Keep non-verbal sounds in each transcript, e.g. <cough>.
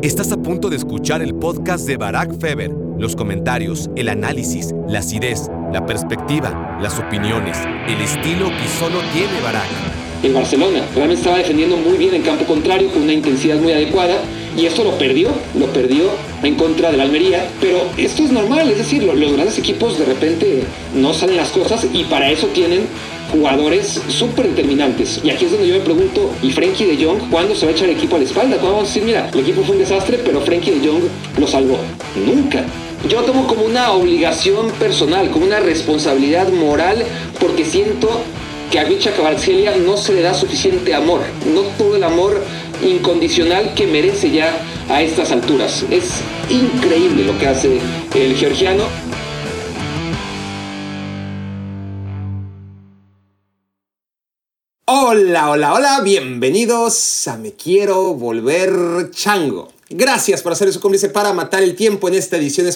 Estás a punto de escuchar el podcast de Barack Feber. Los comentarios, el análisis, la acidez, la perspectiva, las opiniones, el estilo que solo tiene Barack. En Barcelona realmente estaba defendiendo muy bien en campo contrario con una intensidad muy adecuada y esto lo perdió, lo perdió en contra de la Almería, pero esto es normal, es decir, los grandes equipos de repente no salen las cosas y para eso tienen jugadores súper determinantes. Y aquí es donde yo me pregunto, ¿y Frankie de Jong cuándo se va a echar el equipo a la espalda? ¿Cuándo vamos a decir, mira, el equipo fue un desastre, pero Frankie de Jong lo salvó? Nunca. Yo tomo como una obligación personal, como una responsabilidad moral, porque siento que a Vicha Cabarcelia no se le da suficiente amor, no todo el amor incondicional que merece ya a estas alturas. Es increíble lo que hace el georgiano. Hola, hola, hola, bienvenidos a Me Quiero Volver Chango. Gracias por hacer su cómplice para matar el tiempo en esta edición,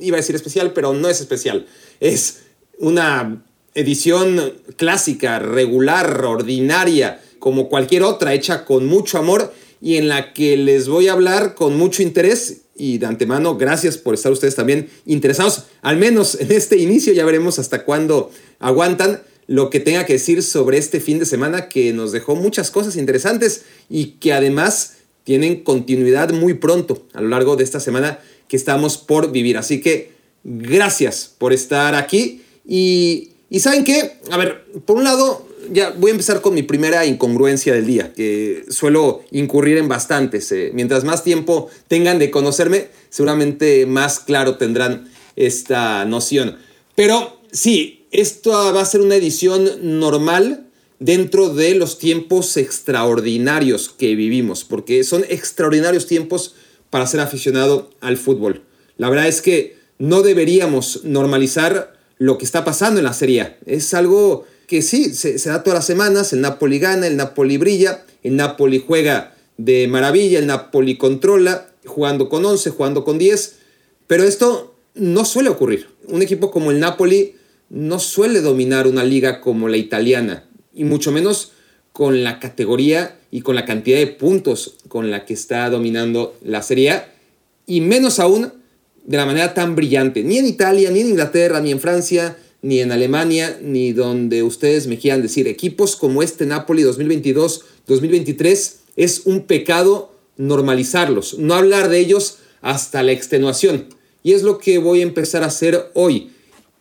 iba a decir especial, pero no es especial. Es una edición clásica, regular, ordinaria, como cualquier otra, hecha con mucho amor y en la que les voy a hablar con mucho interés y de antemano, gracias por estar ustedes también interesados, al menos en este inicio, ya veremos hasta cuándo aguantan lo que tenga que decir sobre este fin de semana que nos dejó muchas cosas interesantes y que además tienen continuidad muy pronto a lo largo de esta semana que estamos por vivir. Así que gracias por estar aquí y, y ¿saben qué? A ver, por un lado, ya voy a empezar con mi primera incongruencia del día, que suelo incurrir en bastantes. Eh. Mientras más tiempo tengan de conocerme, seguramente más claro tendrán esta noción. Pero sí, esto va a ser una edición normal dentro de los tiempos extraordinarios que vivimos, porque son extraordinarios tiempos para ser aficionado al fútbol. La verdad es que no deberíamos normalizar lo que está pasando en la Serie. Es algo que sí, se, se, da todas las semanas, el Napoli gana, el Napoli brilla, el Napoli juega de maravilla, el Napoli controla, jugando con 11, jugando con 10, pero esto no suele ocurrir. Un equipo como el Napoli no suele dominar una liga como la italiana, y mucho menos con la categoría y con la cantidad de puntos con la que está dominando la Serie y menos aún de la manera tan brillante, ni en Italia, ni en Inglaterra, ni en Francia, ni en Alemania, ni donde ustedes me quieran decir. Equipos como este Napoli 2022-2023 es un pecado normalizarlos, no hablar de ellos hasta la extenuación. Y es lo que voy a empezar a hacer hoy.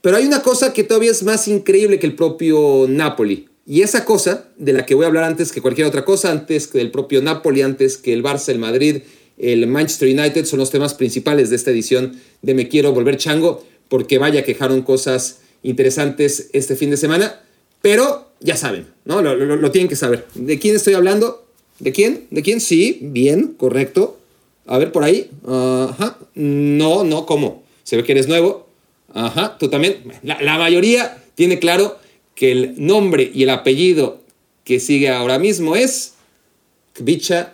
Pero hay una cosa que todavía es más increíble que el propio Napoli. Y esa cosa, de la que voy a hablar antes que cualquier otra cosa, antes que el propio Napoli, antes que el Barça, el Madrid, el Manchester United, son los temas principales de esta edición de Me Quiero Volver Chango, porque vaya, quejaron cosas interesantes este fin de semana. Pero ya saben, ¿no? Lo, tienen que saber. ¿De quién estoy hablando? ¿De quién? ¿De quién? Sí, bien, correcto. A ver, por ahí. Ajá. No, no, ¿cómo? Se ve que eres nuevo. Ajá, tú también. La, mayoría tiene claro que el nombre y el apellido que sigue ahora mismo es Kvicha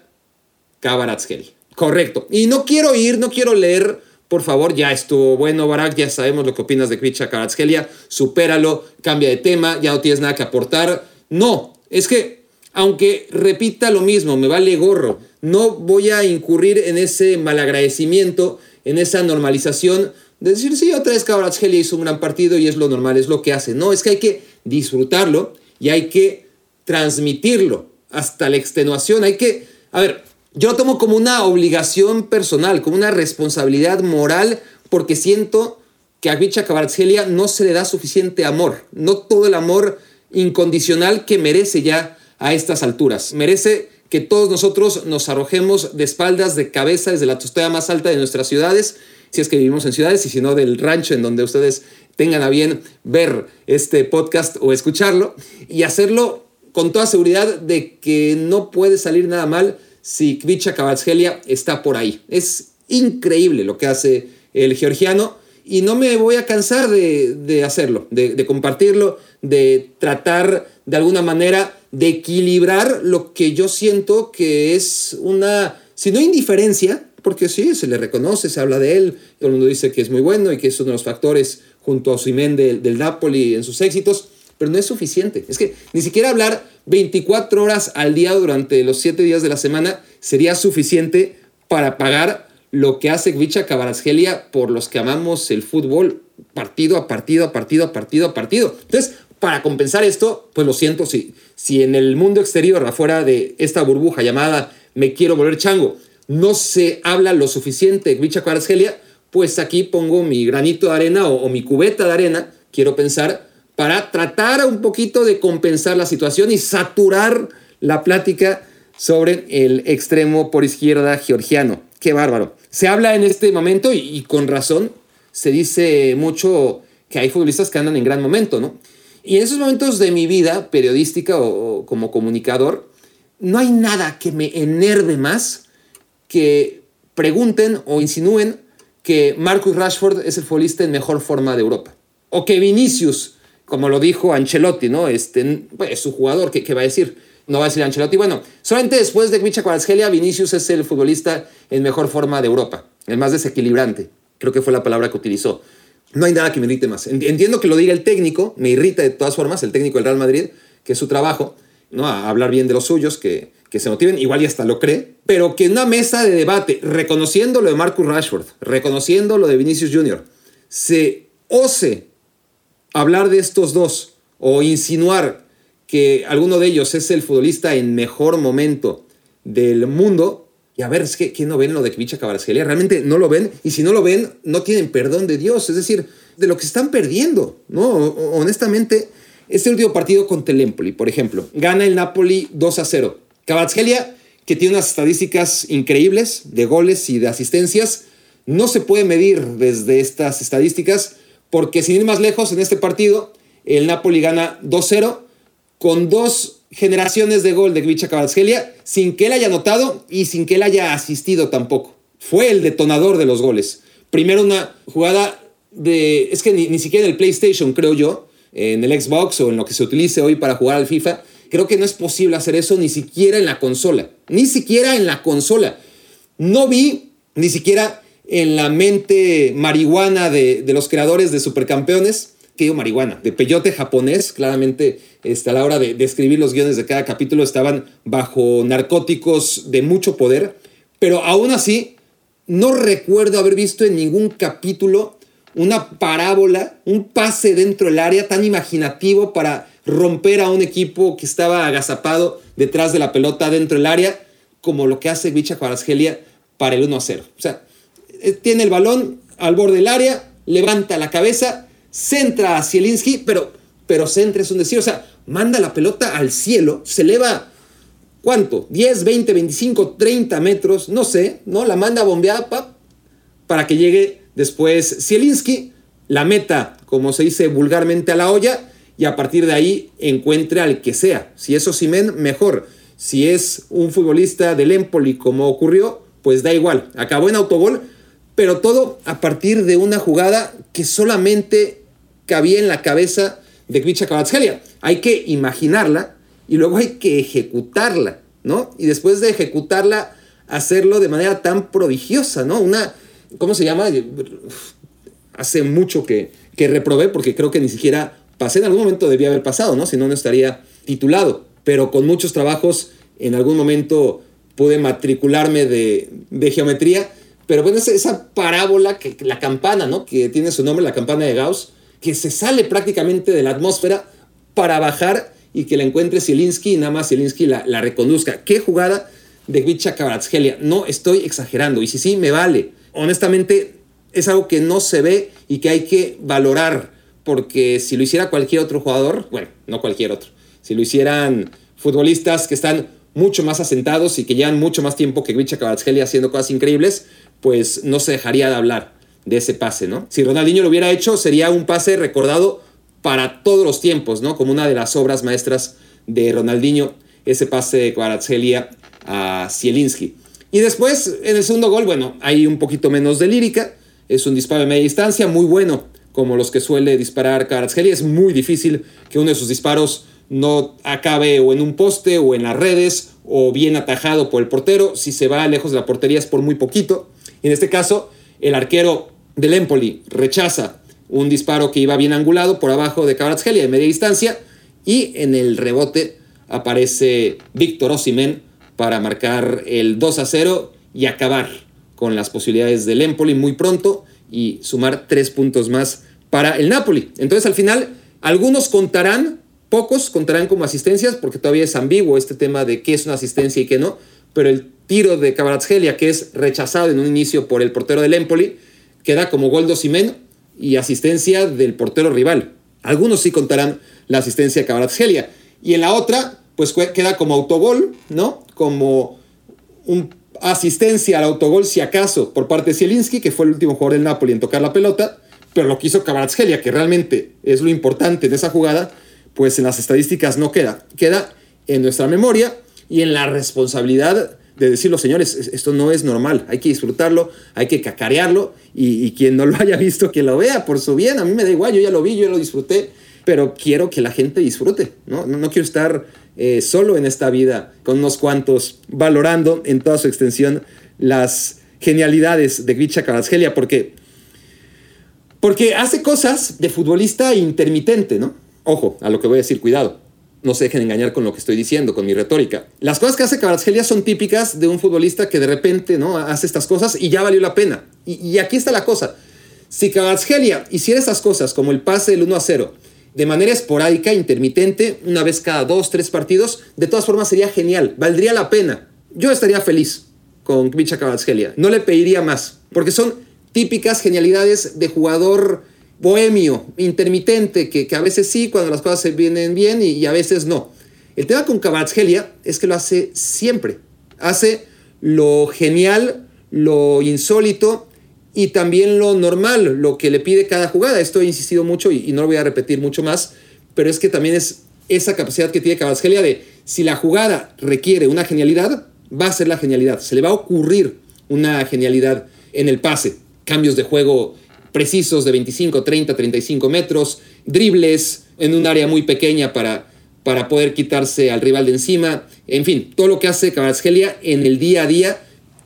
Kabaratsgeli. Correcto. Y no quiero ir, no quiero leer, por favor, ya estuvo bueno, Barak, ya sabemos lo que opinas de Kvicha Kabaratsgelia, supéralo, cambia de tema, ya no tienes nada que aportar. No, es que, aunque repita lo mismo, me vale gorro, no voy a incurrir en ese malagradecimiento, en esa normalización decir, sí, otra vez Kvaratskhelia hizo un gran partido y es lo normal, es lo que hace. No, es que hay que disfrutarlo y hay que transmitirlo hasta la extenuación. Hay que, a ver, yo lo tomo como una obligación personal, como una responsabilidad moral, porque siento que a Vicha Kvaratskhelia no se le da suficiente amor, no todo el amor incondicional que merece ya a estas alturas. Merece que todos nosotros nos arrojemos de espaldas, de cabeza, desde la tostada más alta de nuestras ciudades si es que vivimos en ciudades y si no del rancho en donde ustedes tengan a bien ver este podcast o escucharlo y hacerlo con toda seguridad de que no puede salir nada mal si Kvicha Kvaratskhelia está por ahí. Es increíble lo que hace el georgiano y no me voy a cansar de, hacerlo, de, de compartirlo, de tratar de alguna manera de equilibrar lo que yo siento que es una, si no indiferencia, porque sí, se le reconoce, se habla de él, todo el mundo dice que es muy bueno y que es uno de los factores junto a Osimhen del, del Napoli en sus éxitos, pero no es suficiente. Es que ni siquiera hablar 24 horas al día durante los 7 días de la semana sería suficiente para pagar lo que hace Gvicha Kvaratskhelia por los que amamos el fútbol partido a partido a partido a partido a partido. Entonces, para compensar esto, pues lo siento, si, si en el mundo exterior, afuera de esta burbuja llamada me quiero volver chango, no se habla lo suficiente de Kvaratskhelia, pues aquí pongo mi granito de arena o, o mi cubeta de arena, quiero pensar, para tratar un poquito de compensar la situación y saturar la plática sobre el extremo por izquierda georgiano. Qué bárbaro. Se habla en este momento, y, con razón, se dice mucho que hay futbolistas que andan en gran momento, ¿no? Y en esos momentos de mi vida periodística o, como comunicador, no hay nada que me enerve más que pregunten o insinúen que Marcus Rashford es el futbolista en mejor forma de Europa. O que Vinicius, como lo dijo Ancelotti, ¿no? Este, pues, es su jugador, ¿qué, va a decir? No va a decir Ancelotti. Bueno, solamente después de Micha Kvaratskhelia, Vinicius es el futbolista en mejor forma de Europa, el más desequilibrante. Creo que fue la palabra que utilizó. No hay nada que me irrite más. Entiendo que lo diga el técnico, me irrita de todas formas el técnico del Real Madrid, que es su trabajo, ¿no? A hablar bien de los suyos, que, que se motiven, igual y hasta lo cree, pero que en una mesa de debate, reconociendo lo de Marcus Rashford, reconociendo lo de Vinicius Jr., se ose hablar de estos dos o insinuar que alguno de ellos es el futbolista en mejor momento del mundo, y a ver, es que ¿quién no ven lo de Kvicha Cabarasquelia? Realmente no lo ven, y si no lo ven, no tienen perdón de Dios, es decir, de lo que están perdiendo, ¿no? Honestamente, este último partido contra el Empoli, por ejemplo, gana el Napoli 2 a 0 Kvaratskhelia, que tiene unas estadísticas increíbles de goles y de asistencias, no se puede medir desde estas estadísticas porque sin ir más lejos en este partido, el Napoli gana 2-0 con dos generaciones de gol de Gvicha Kvaratskhelia sin que él haya anotado y sin que él haya asistido tampoco. Fue el detonador de los goles. Primero una jugada de... Es que ni, ni siquiera en el PlayStation, creo yo, en el Xbox o en lo que se utilice hoy para jugar al FIFA, Creo que no es posible hacer eso ni siquiera en la consola. Ni siquiera en la consola. No vi ni siquiera en la mente marihuana de, los creadores de Supercampeones, que digo marihuana, de peyote japonés, claramente este, a la hora de, de escribir los guiones de cada capítulo estaban bajo narcóticos de mucho poder, pero aún así no recuerdo haber visto en ningún capítulo una parábola, un pase dentro del área tan imaginativo para romper a un equipo que estaba agazapado detrás de la pelota dentro del área, como lo que hace Vicha Kvaratskhelia para el 1 a 0. O sea, eh, tiene el balón al borde del área, levanta la cabeza, centra a Zielinski, pero, pero centra es un decir, o sea, manda la pelota al cielo, se eleva, ¿cuánto? 10, 20, 25, 30 metros, no sé, ¿no? La manda bombeada para que llegue después Zielinski, la meta, como se dice vulgarmente, a la olla y a partir de ahí encuentre al que sea. Si es Osimen, mejor. Si es un futbolista del Empoli, como ocurrió, pues da igual. Acabó en autogol, pero todo a partir de una jugada que solamente cabía en la cabeza de Kvicha Kvaratskhelia. Hay que imaginarla y luego hay que ejecutarla, ¿no? Y después de ejecutarla, hacerlo de manera tan prodigiosa, ¿no? Una, ¿cómo se llama? Hace mucho que, que reprobé porque creo que ni siquiera pasé en algún momento debía haber pasado, ¿no? Si no, no estaría titulado. Pero con muchos trabajos, en algún momento pude matricularme de, geometría. Pero bueno, esa, esa parábola, que, la campana, ¿no? Que tiene su nombre, la campana de Gauss, que se sale prácticamente de la atmósfera para bajar y que la encuentre Zielinski y nada más Zielinski la, reconozca. ¿Qué jugada de Gvicha Kvaratskhelia? No estoy exagerando. Y si sí, me vale. Honestamente, es algo que no se ve y que hay que valorar porque si lo hiciera cualquier otro jugador, bueno, no cualquier otro, si lo hicieran futbolistas que están mucho más asentados y que llevan mucho más tiempo que Gvicha Kvaratskhelia haciendo cosas increíbles, pues no se dejaría de hablar de ese pase, ¿no? Si Ronaldinho lo hubiera hecho, sería un pase recordado para todos los tiempos, ¿no? Como una de las obras maestras de Ronaldinho, ese pase de Kvaratskhelia a Zielinski. Y después, en el segundo gol, bueno, hay un poquito menos de lírica, es un disparo de media distancia, muy bueno como los que suele disparar Kvaratskhelia. Es muy difícil que uno de sus disparos no acabe o en un poste o en las redes o bien atajado por el portero. Si se va lejos de la portería es por muy poquito. En este caso, el arquero del Empoli rechaza un disparo que iba bien angulado por abajo de Kvaratskhelia de media distancia y en el rebote aparece Víctor Osimen para marcar el 2 a 0 y acabar con las posibilidades del Empoli muy pronto y sumar tres puntos más para el Napoli. Entonces al final algunos contarán, pocos contarán como asistencias porque todavía es ambiguo este tema de qué es una asistencia y qué no, pero el tiro de Kvaratskhelia que es rechazado en un inicio por el portero del Empoli queda como gol de Osimhen y asistencia del portero rival. Algunos sí contarán la asistencia de Kvaratskhelia y en la otra pues queda como autogol, ¿no? Como un asistencia al autogol, si acaso, por parte de Zielinski, que fue el último jugador del Napoli en tocar la pelota, pero lo que hizo Kvaratskhelia, que realmente es lo importante de esa jugada, pues en las estadísticas no queda. Queda en nuestra memoria y en la responsabilidad de decir los señores, esto no es normal, hay que disfrutarlo, hay que cacarearlo y, quien no lo haya visto, que lo vea por su bien, a mí me da igual, yo ya lo vi, yo lo disfruté, pero quiero que la gente disfrute, ¿no? No, quiero estar eh, solo en esta vida, con unos cuantos, valorando en toda su extensión las genialidades de Gritcha Kvaratskhelia, porque, porque hace cosas de futbolista intermitente, ¿no? Ojo, a lo que voy a decir, cuidado. No se dejen engañar con lo que estoy diciendo, con mi retórica. Las cosas que hace Kvaratskhelia son típicas de un futbolista que de repente ¿no? hace estas cosas y ya valió la pena. Y, aquí está la cosa. Si Kvaratskhelia hiciera estas cosas, como el pase del 1 a 0, de manera esporádica, intermitente, una vez cada dos, tres partidos, de todas formas sería genial, valdría la pena. Yo estaría feliz con Kvicha Kvaratskhelia, no le pediría más, porque son típicas genialidades de jugador bohemio, intermitente, que, a veces sí, cuando las cosas se vienen bien y, a veces no. El tema con Kvaratskhelia es que lo hace siempre. Hace lo genial, lo insólito y también lo normal, lo que le pide cada jugada. Esto he insistido mucho y, no lo voy a repetir mucho más, pero es que también es esa capacidad que tiene Kvaratskhelia de si la jugada requiere una genialidad, va a ser la genialidad. Se le va a ocurrir una genialidad en el pase. Cambios de juego precisos de 25, 30, 35 metros, dribles en un área muy pequeña para, para poder quitarse al rival de encima. En fin, todo lo que hace Kvaratskhelia en el día a día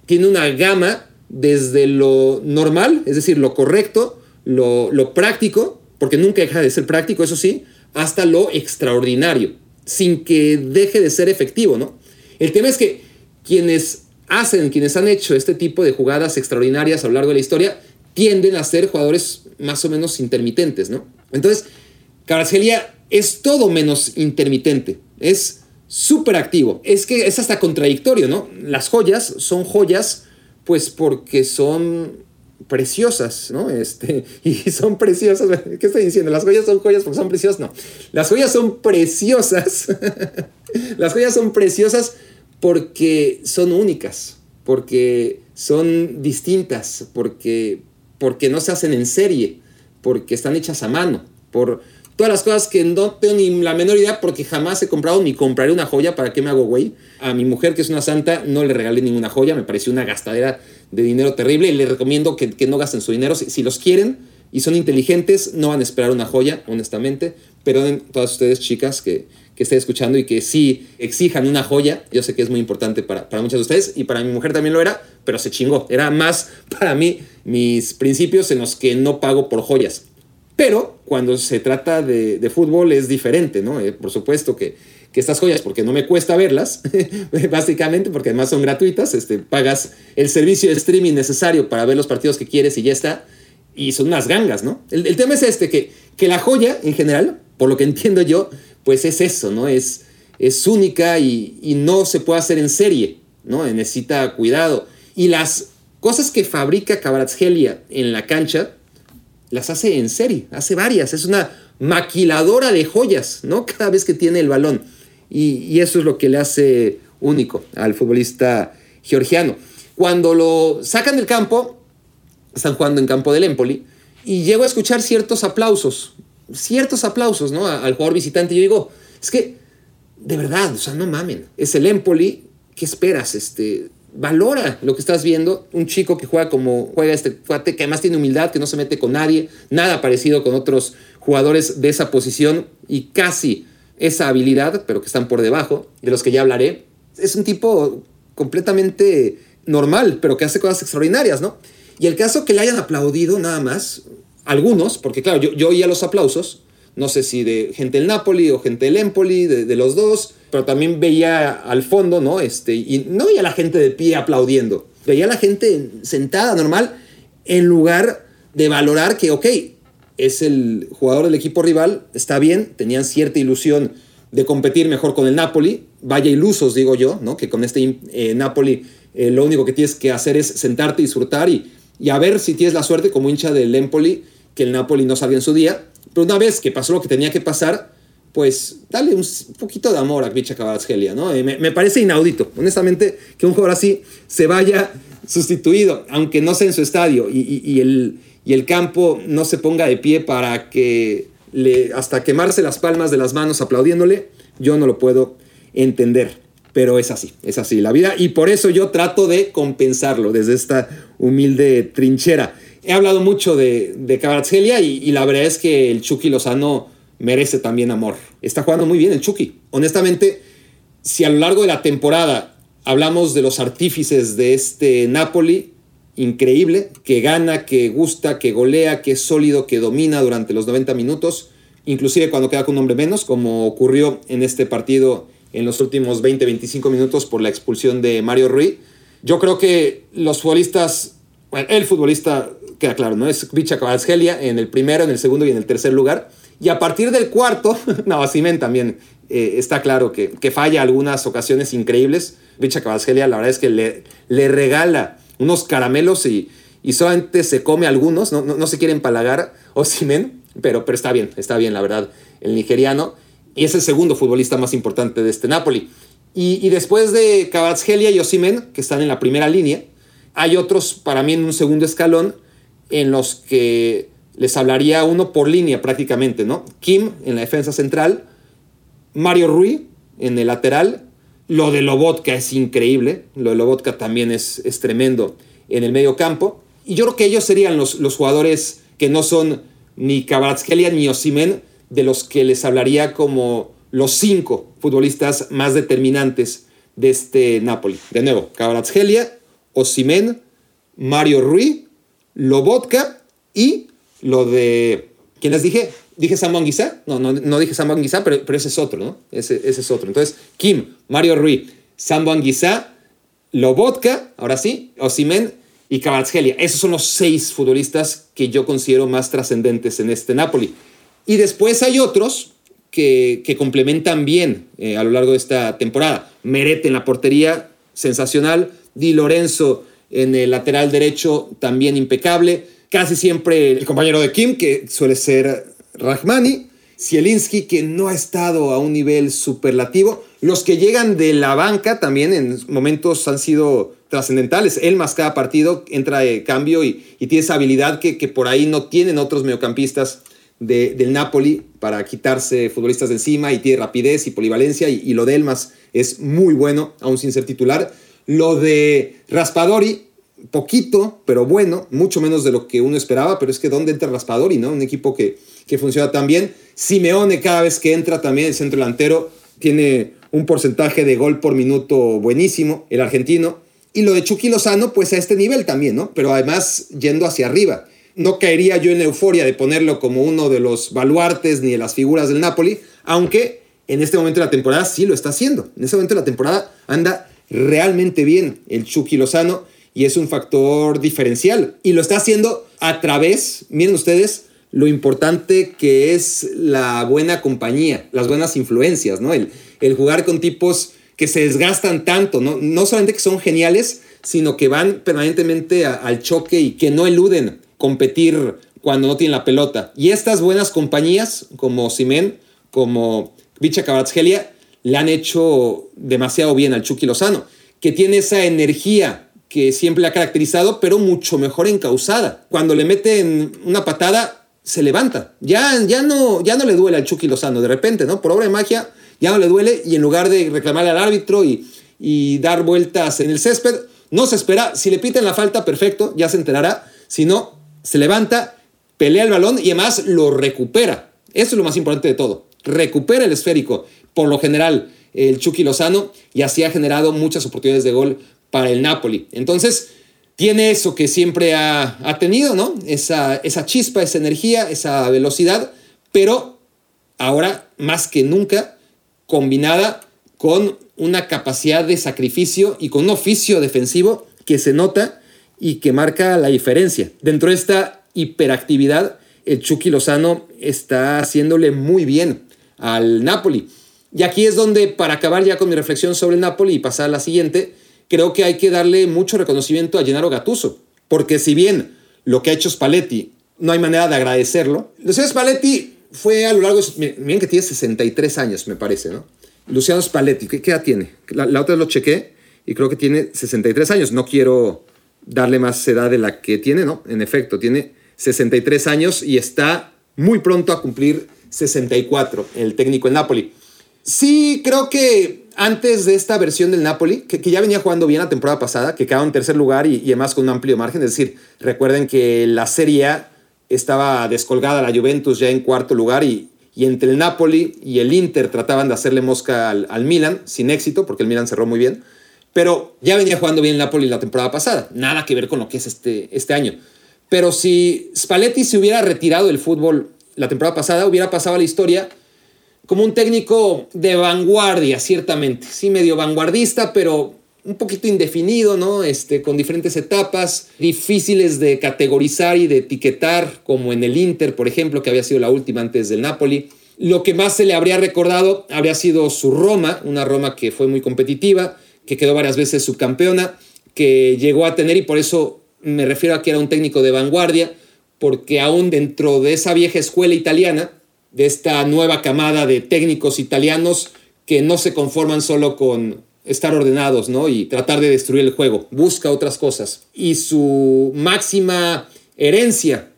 tiene una gama desde lo normal, es decir, lo correcto, lo, lo práctico, porque nunca deja de ser práctico, eso sí, hasta lo extraordinario, sin que deje de ser efectivo, ¿no? El tema es que quienes hacen, quienes han hecho este tipo de jugadas extraordinarias a lo largo de la historia, tienden a ser jugadores más o menos intermitentes, ¿no? Entonces, Carcelia es todo menos intermitente, es súper activo, es que es hasta contradictorio, ¿no? Las joyas son joyas, pues porque son preciosas, ¿no? Este, <laughs> y son preciosas, <laughs> ¿qué estoy diciendo? Las joyas son joyas porque son preciosas, no. Las joyas son preciosas, <laughs> las joyas son preciosas porque son únicas, porque son distintas, porque porque no se hacen en serie, porque están hechas a mano, por todas las cosas que no tengo ni la menor idea porque jamás he comprado ni compraré una joya, ¿para qué me hago güey? A mi mujer, que es una santa, no le regalé ninguna joya, me pareció una gastadera de dinero terrible y le recomiendo que, no gasten su dinero. Si, los quieren y son inteligentes, no van a esperar una joya, honestamente. Pero todas ustedes, chicas, que, que estén escuchando y que sí exijan una joya. Yo sé que es muy importante para, para muchas de ustedes y para mi mujer también lo era, pero se chingó. Era más para mí mis principios en los que no pago por joyas. Pero cuando se trata de, fútbol es diferente, ¿no? Eh, por supuesto que, que, estas joyas, porque no me cuesta verlas, <laughs> básicamente, porque además son gratuitas, este, pagas el servicio de streaming necesario para ver los partidos que quieres y ya está, y son unas gangas, ¿no? El, el tema es este, que, que la joya en general, por lo que entiendo yo, pues es eso, ¿no? Es, es única y, no se puede hacer en serie, ¿no? Necesita cuidado. Y las cosas que fabrica Kvaratskhelia en la cancha, las hace en serie, hace varias. Es una maquiladora de joyas, ¿no? <laughs> Cada vez que tiene el balón. Y, y eso es lo que le hace único al futbolista georgiano. Cuando lo sacan del campo, están jugando en campo del Empoli, y llego a escuchar ciertos aplausos ciertos aplausos ¿no? al jugador visitante. Yo digo, es que, de verdad, o sea, no mamen. Es el Empoli, ¿qué esperas? Este, valora lo que estás viendo. Un chico que juega como juega este cuate, que además tiene humildad, que no se mete con nadie, nada parecido con otros jugadores de esa posición y casi esa habilidad, pero que están por debajo, de los que ya hablaré. Es un tipo completamente normal, pero que hace cosas extraordinarias, ¿no? Y el caso que le hayan aplaudido nada más, algunos, porque claro, yo, yo oía los aplausos, no sé si de gente del Napoli o gente del Empoli, de, los dos, pero también veía al fondo, ¿no? Este, y no veía a la gente de pie aplaudiendo. veía a la gente sentada normal en lugar de valorar que, ok, es el jugador del equipo rival, está bien, tenían cierta ilusión de competir mejor con el Napoli, vaya ilusos, digo yo, ¿no? que con este eh, Napoli eh, lo único que tienes que hacer es sentarte, disfrutar y, y a ver si tienes la suerte como hincha del Empoli que el Napoli no salga en su día. Pero una vez que pasó lo que tenía que pasar, pues dale un poquito de amor a Vicha Kvaratskhelia, ¿no? Eh, me, parece inaudito, honestamente, que un jugador así se vaya sustituido, aunque no sea en su estadio, y, el, y el campo no se ponga de pie para que le, hasta quemarse las palmas de las manos aplaudiéndole, yo no lo puedo entender. Pero es así, es así la vida, y por eso yo trato de compensarlo desde esta humilde trinchera. He hablado mucho de, de y, y la verdad es que el Chucky Lozano merece también amor. Está jugando muy bien el Chucky. Honestamente, si a lo largo de la temporada hablamos de los artífices de este Napoli, increíble, que gana, que gusta, que golea, que es sólido, que domina durante los 90 minutos, inclusive cuando queda con un hombre menos, como ocurrió en este partido en los últimos 20-25 minutos por la expulsión de Mario Rui. Yo creo que los futbolistas, bueno, el futbolista, queda claro, ¿no? Es Vicha Kvaratskhelia en el primero, en el segundo y en el tercer lugar. Y a partir del cuarto, <laughs> no, Simen también eh, está claro que, que, falla algunas ocasiones increíbles. Vicha Kvaratskhelia la verdad es que le, le regala unos caramelos y, y solamente se come algunos, no, no, se quiere empalagar <laughs> Simen, pero, pero está bien, está bien la verdad, el nigeriano. Y es el segundo futbolista más importante de este Napoli. Y, después de Kvaratskhelia y Osimen, que están en la primera línea, hay otros para mí en un segundo escalón en los que les hablaría uno por línea prácticamente, ¿no? Kim en la defensa central, Mario Rui en el lateral, lo de Lobotka es increíble, lo de Lobotka también es, es tremendo en el medio campo, y yo creo que ellos serían los, los jugadores que no son ni Kvaratskhelia ni Osimen, de los que les hablaría como los cinco futbolistas más determinantes de este Napoli. De nuevo, Kvaratskhelia, Osimen, Mario Rui, Lobotka y lo de. ¿Quién les dije? ¿Dije Sam No, no, no dije Sam pero, pero ese es otro, ¿no? Ese, ese, es otro. Entonces, Kim, Mario Rui, Sam Lo Lobotka, ahora sí, Osimen y Kvaratskhelia. Esos son los seis futbolistas que yo considero más trascendentes en este Napoli. Y después hay otros que, que complementan bien eh, a lo largo de esta temporada. Merete en la portería, sensacional. Di Lorenzo en el lateral derecho, también impecable casi siempre el compañero de Kim, que suele ser Rahmani, Zielinski, que no ha estado a un nivel superlativo. Los que llegan de la banca también en momentos han sido trascendentales. Él más cada partido entra de cambio y, tiene esa habilidad que, por ahí no tienen otros mediocampistas del Napoli para quitarse futbolistas de encima y tiene rapidez y polivalencia y, lo de Elmas es muy bueno, aún sin ser titular. Lo de Raspadori, poquito, pero bueno, mucho menos de lo que uno esperaba, pero es que ¿dónde entra Raspadori, no? Un equipo que, que funciona tan bien. Simeone cada vez que entra también el centro delantero tiene un porcentaje de gol por minuto buenísimo, el argentino. Y lo de Chucky Lozano, pues a este nivel también, ¿no? Pero además yendo hacia arriba. No caería yo en la euforia de ponerlo como uno de los baluartes ni de las figuras del Napoli, aunque en este momento de la temporada sí lo está haciendo. En este momento de la temporada anda realmente bien el Chucky Lozano y es un factor diferencial. Y lo está haciendo a través, miren ustedes, lo importante que es la buena compañía, las buenas influencias, ¿no? El, el jugar con tipos que se desgastan tanto, ¿no? No solamente que son geniales, sino que van permanentemente al choque y que no eluden competir cuando no tienen la pelota. Y estas buenas compañías, como Simen, como Vicha Kvaratskhelia, le han hecho demasiado bien al Chucky Lozano, que tiene esa energía que siempre le ha caracterizado, pero mucho mejor encausada. Cuando le meten una patada, se levanta. Ya, ya, no, ya no le duele al Chucky Lozano de repente, ¿no? Por obra de magia, ya no le duele y en lugar de reclamarle al árbitro y, y dar vueltas en el césped, no se espera. Si le piten la falta, perfecto, ya se enterará. Si no, se levanta, pelea el balón y además lo recupera. Eso es lo más importante de todo. Recupera el esférico. Por lo general, el Chucky Lozano y así ha generado muchas oportunidades de gol para el Napoli. Entonces, tiene eso que siempre ha, tenido, ¿no? Esa, esa chispa, esa energía, esa velocidad, pero ahora más que nunca combinada con una capacidad de sacrificio y con un oficio defensivo que se nota y que marca la diferencia. Dentro de esta hiperactividad, el Chucky Lozano está haciéndole muy bien al Napoli. Y aquí es donde, para acabar ya con mi reflexión sobre el Napoli y pasar a la siguiente, creo que hay que darle mucho reconocimiento a Gennaro Gattuso. Porque si bien lo que ha hecho Spalletti no hay manera de agradecerlo, Luciano Spalletti fue a lo largo de... Miren que tiene 63 años, me parece, ¿no? Luciano Spalletti, ¿qué, edad tiene? La, la otra lo chequé y creo que tiene 63 años. No quiero darle más edad de la que tiene, ¿no? En efecto, tiene 63 años y está muy pronto a cumplir 64, el técnico en Napoli. Sí, creo que antes de esta versión del Napoli, que, ya venía jugando bien la temporada pasada, que quedaba en tercer lugar y, además con un amplio margen, es decir, recuerden que la Serie A estaba descolgada la Juventus ya en cuarto lugar y, entre el Napoli y el Inter trataban de hacerle mosca al, al Milan, sin éxito, porque el Milan cerró muy bien. Pero ya venía jugando bien Napoli la temporada pasada. Nada que ver con lo que es este, este año. Pero si Spalletti se hubiera retirado del fútbol la temporada pasada, hubiera pasado a la historia como un técnico de vanguardia, ciertamente. Sí, medio vanguardista, pero un poquito indefinido, ¿no? Este, con diferentes etapas, difíciles de categorizar y de etiquetar, como en el Inter, por ejemplo, que había sido la última antes del Napoli. Lo que más se le habría recordado habría sido su Roma, una Roma que fue muy competitiva, que quedó varias veces subcampeona, que llegó a tener, y por eso me refiero a que era un técnico de vanguardia, porque aún dentro de esa vieja escuela italiana, de esta nueva camada de técnicos italianos que no se conforman solo con estar ordenados, ¿no? Y tratar de destruir el juego, busca otras cosas. Y su máxima herencia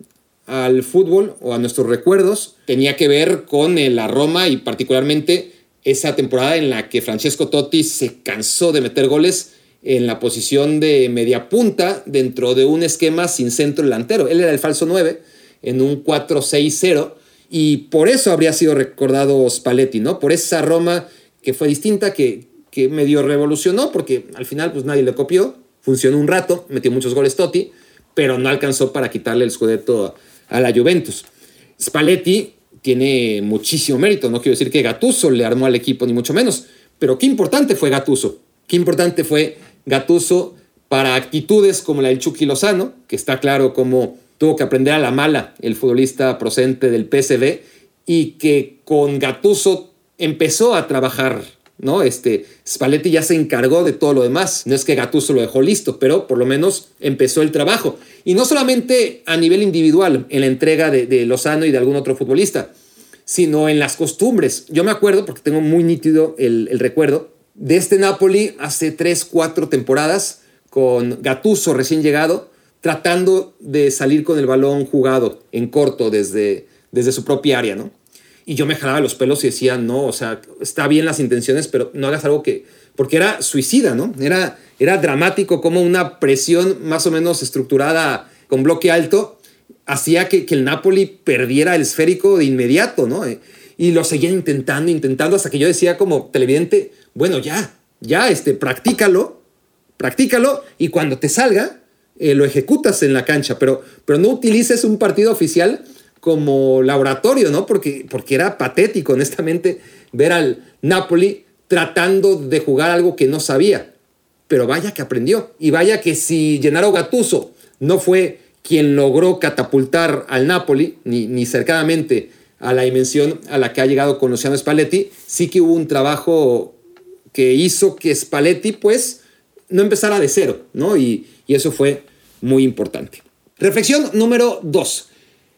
al fútbol o a nuestros recuerdos tenía que ver con la Roma y particularmente esa temporada en la que Francesco Totti se cansó de meter goles en la posición de media punta dentro de un esquema sin centro delantero. Él era el falso 9 en un 4-6-0 y por eso habría sido recordado Spalletti, ¿no? Por esa Roma que fue distinta, que, que medio revolucionó, porque al final pues nadie le copió, funcionó un rato, metió muchos goles Totti, pero no alcanzó para quitarle el scudetto a la Juventus. Spalletti tiene muchísimo mérito. No quiero decir que Gatuso le armó al equipo, ni mucho menos. Pero qué importante fue Gatuso. Qué importante fue Gatuso para actitudes como la del Chucky Lozano, que está claro cómo tuvo que aprender a la mala el futbolista procedente del PSV y que con Gatuso empezó a trabajar, ¿no? Este, Spalletti ya se encargó de todo lo demás. No es que Gatuso lo dejó listo, pero por lo menos empezó el trabajo. Y no solamente a nivel individual, en la entrega de, Lozano y de algún otro futbolista, sino en las costumbres. Yo me acuerdo, porque tengo muy nítido el, recuerdo, de este Napoli hace 3, 4 temporadas, con Gatuso recién llegado, tratando de salir con el balón jugado en corto desde, desde su propia área, ¿no? Y yo me jalaba los pelos y decía, no, o sea, está bien las intenciones, pero no hagas algo que... Porque era suicida, ¿no? Era, era dramático como una presión más o menos estructurada con bloque alto hacía que, que el Napoli perdiera el esférico de inmediato, ¿no? Eh, y lo seguía intentando, intentando, hasta que yo decía como televidente, bueno, ya, ya, este, practícalo, practícalo, y cuando te salga, eh, lo ejecutas en la cancha, pero, pero no utilices un partido oficial como laboratorio, ¿no? Porque, porque era patético, honestamente, ver al Napoli tratando de jugar algo que no sabía. Pero vaya que aprendió. Y vaya que si Gennaro Gattuso no fue quien logró catapultar al Napoli, ni, ni cercanamente a la dimensión a la que ha llegado con Luciano Spalletti, sí que hubo un trabajo que hizo que Spalletti, pues, no empezara de cero, ¿no? Y, y eso fue muy importante. Reflexión número dos.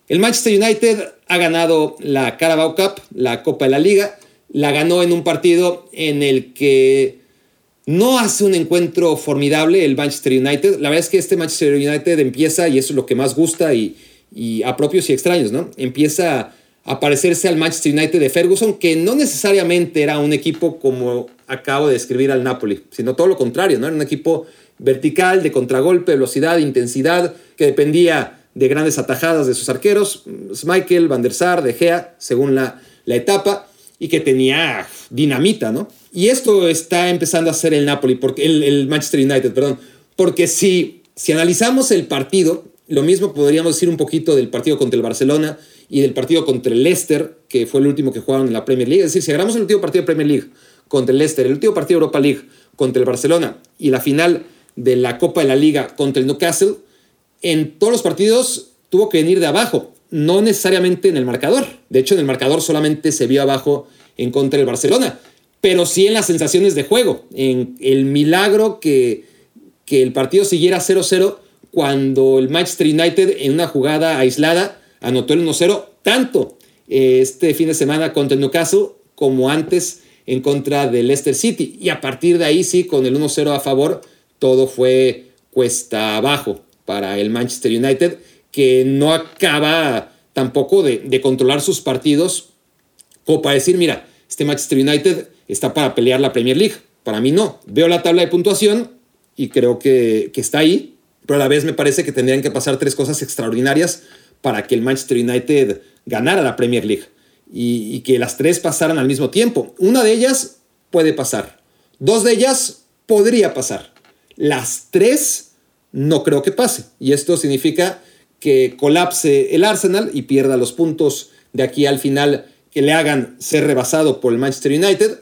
El Manchester United ha ganado la Carabao Cup, la Copa de la Liga, la ganó en un partido en el que no hace un encuentro formidable el Manchester United. La verdad es que este Manchester United empieza, y eso es lo que más gusta, y, a propios y extraños, ¿no? Empieza a parecerse al Manchester United de Ferguson, que no necesariamente era un equipo como acabo de describir al Napoli, sino todo lo contrario, ¿no? Era un equipo vertical, de contragolpe, velocidad, intensidad, que dependía de grandes atajadas de sus arqueros, Michael, Van der Sar, De Gea, según la, la etapa, y que tenía dinamita, ¿no? Y esto está empezando a hacer el Napoli, porque, el, Manchester United, perdón. Porque si, si analizamos el partido, lo mismo podríamos decir un poquito del partido contra el Barcelona y del partido contra el Leicester, que fue el último que jugaron en la Premier League. Es decir, si agarramos el último partido de Premier League contra el Leicester, el último partido de Europa League contra el Barcelona y la final de la Copa de la Liga contra el Newcastle, en todos los partidos tuvo que venir de abajo, no necesariamente en el marcador. De hecho, en el marcador solamente se vio abajo en contra del Barcelona, pero sí en las sensaciones de juego, en el milagro que, que el partido siguiera 0-0 cuando el Manchester United en una jugada aislada anotó el 1-0, tanto eh, este fin de semana contra el Newcastle como antes en contra del Leicester City. Y a partir de ahí sí, con el 1-0 a favor, todo fue cuesta abajo para el Manchester United, que no acaba tampoco de, de controlar sus partidos, como para decir, mira, este Manchester United está para pelear la Premier League. Para mí no. Veo la tabla de puntuación y creo que, que está ahí, pero a la vez me parece que tendrían que pasar tres cosas extraordinarias para que el Manchester United ganara la Premier League y, y, que las tres pasaran al mismo tiempo. Una de ellas puede pasar, dos de ellas podría pasar, las tres no creo que pase. Y esto significa que colapse el Arsenal y pierda los puntos de aquí al final que le hagan ser rebasado por el Manchester United,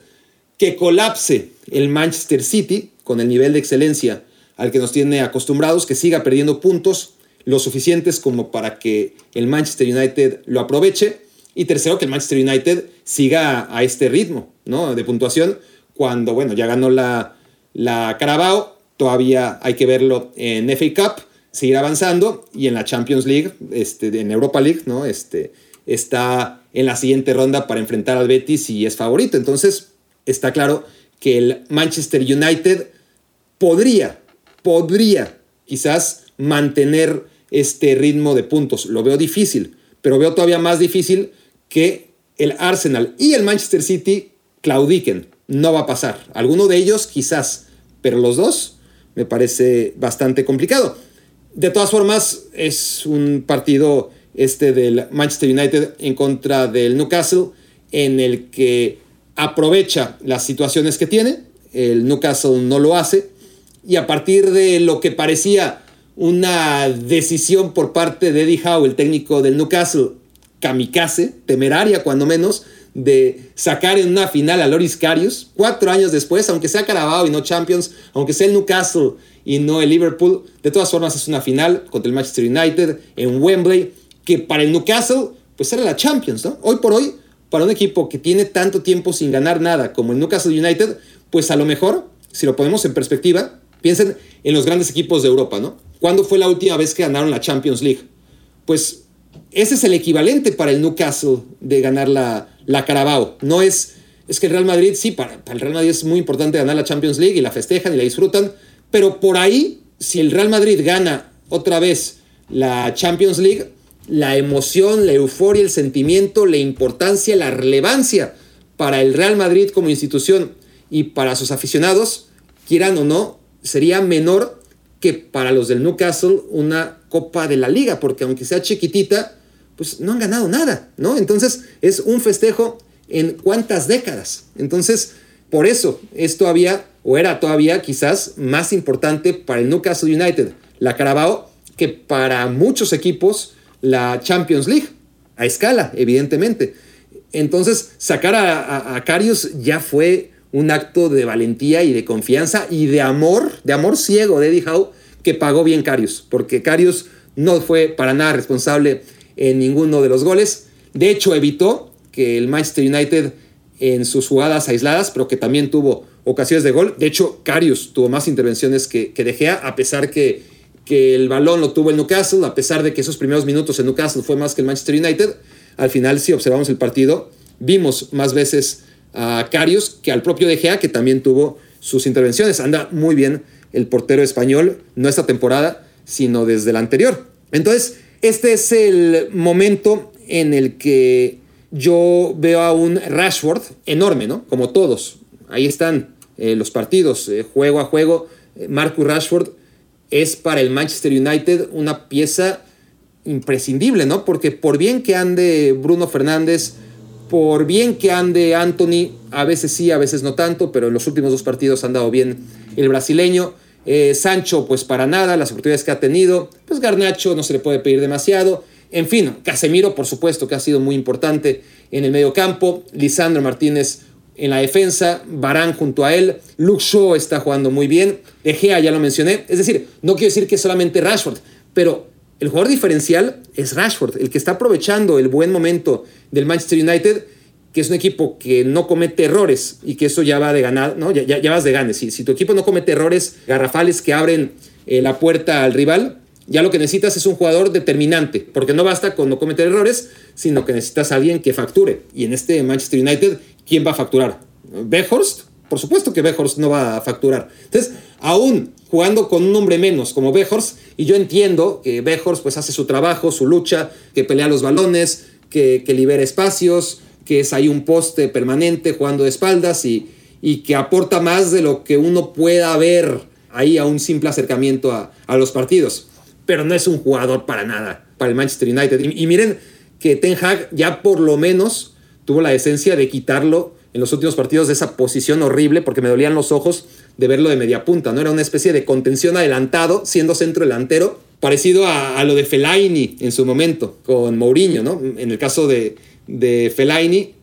que colapse el Manchester City con el nivel de excelencia al que nos tiene acostumbrados, que siga perdiendo puntos lo suficientes como para que el Manchester United lo aproveche. Y tercero, que el Manchester United siga a este ritmo ¿no? de puntuación cuando, bueno, ya ganó la, la Carabao, todavía hay que verlo en FA Cup, seguir avanzando y en la Champions League, este, en Europa League, ¿no? Este, está en la siguiente ronda para enfrentar al Betis y es favorito. Entonces, está claro que el Manchester United podría, podría quizás mantener este ritmo de puntos. Lo veo difícil, pero veo todavía más difícil que el Arsenal y el Manchester City claudiquen. No va a pasar. Alguno de ellos quizás, pero los dos me parece bastante complicado. De todas formas, es un partido este del Manchester United en contra del Newcastle en el que aprovecha las situaciones que tiene, el Newcastle no lo hace, y a partir de lo que parecía una decisión por parte de Eddie Howe, el técnico del Newcastle, kamikaze, temeraria cuando menos, de sacar en una final a Loris Karius, cuatro años después, aunque sea Carabao y no Champions, aunque sea el Newcastle y no el Liverpool, de todas formas es una final contra el Manchester United en Wembley, que para el Newcastle pues era la Champions, ¿no? Hoy por hoy, para un equipo que tiene tanto tiempo sin ganar nada como el Newcastle United, pues a lo mejor, si lo ponemos en perspectiva, piensen en los grandes equipos de Europa, ¿no? ¿Cuándo fue la última vez que ganaron la Champions League? Pues ese es el equivalente para el Newcastle de ganar la, la Carabao. No es, es que el Real Madrid, sí, para, para el Real Madrid es muy importante ganar la Champions League y la festejan y la disfrutan, pero por ahí, si el Real Madrid gana otra vez la Champions League, la emoción, la euforia, el sentimiento, la importancia, la relevancia para el Real Madrid como institución y para sus aficionados, quieran o no, sería menor que para los del Newcastle una Copa de la Liga, porque aunque sea chiquitita, pues no han ganado nada, ¿no? Entonces es un festejo en cuántas décadas. Entonces, por eso es todavía, o era todavía quizás más importante para el Newcastle United, la Carabao, que para muchos equipos la Champions League, a escala, evidentemente. Entonces, sacar a, Carius ya fue un acto de valentía y de confianza y de amor, de amor ciego de Eddie Howe, que pagó bien Carius, porque Carius no fue para nada responsable en ninguno de los goles. De hecho, evitó que el Manchester United en sus jugadas aisladas, pero que también tuvo ocasiones de gol. De hecho, Carius tuvo más intervenciones que, De Gea, a pesar que, que el balón lo tuvo el Newcastle, a pesar de que esos primeros minutos en Newcastle fue más que el Manchester United. Al final, si observamos el partido, vimos más veces a Carius que al propio De Gea, que también tuvo sus intervenciones. Anda muy bien el portero español, no esta temporada, sino desde la anterior. Entonces, este es el momento en el que yo veo a un Rashford enorme, ¿no? Como todos. Ahí están eh, los partidos, eh, juego a juego. Marcus Rashford es para el Manchester United una pieza imprescindible, ¿no? Porque por bien que ande Bruno Fernández, por bien que ande Anthony, a veces sí, a veces no tanto, pero en los últimos dos partidos ha andado bien el brasileño. Eh, Sancho, pues para nada, las oportunidades que ha tenido. Pues Garnacho no se le puede pedir demasiado. En fin, Casemiro, por supuesto, que ha sido muy importante en el medio campo. Lisandro Martínez, En la defensa, Barán junto a él, Luke Shaw está jugando muy bien, De Gea ya lo mencioné, es decir, no quiero decir que solamente Rashford, pero el jugador diferencial es Rashford, el que está aprovechando el buen momento del Manchester United, que es un equipo que no comete errores y que eso ya va de ganar, ¿no? Ya, vas de ganes. Si, tu equipo no comete errores garrafales que abren eh, la puerta al rival, ya lo que necesitas es un jugador determinante, porque no basta con no cometer errores, sino que necesitas a alguien que facture. Y en este Manchester United, ¿quién va a facturar? ¿Behorst? Por supuesto que Behorst no va a facturar. Entonces, aún jugando con un hombre menos como Behorst, y yo entiendo que Behorst pues hace su trabajo, su lucha, que pelea los balones, que, libera espacios, que es ahí un poste permanente jugando de espaldas y, y que aporta más de lo que uno pueda ver ahí a un simple acercamiento a, a los partidos pero no es un jugador para nada para el Manchester United. Y, miren que Ten Hag ya por lo menos tuvo la esencia de quitarlo en los últimos partidos de esa posición horrible, porque me dolían los ojos de verlo de media punta, ¿no? Era una especie de contención adelantado, siendo centro delantero, parecido a, lo de Fellaini en su momento, con Mourinho, ¿no? En el caso de, de Fellaini,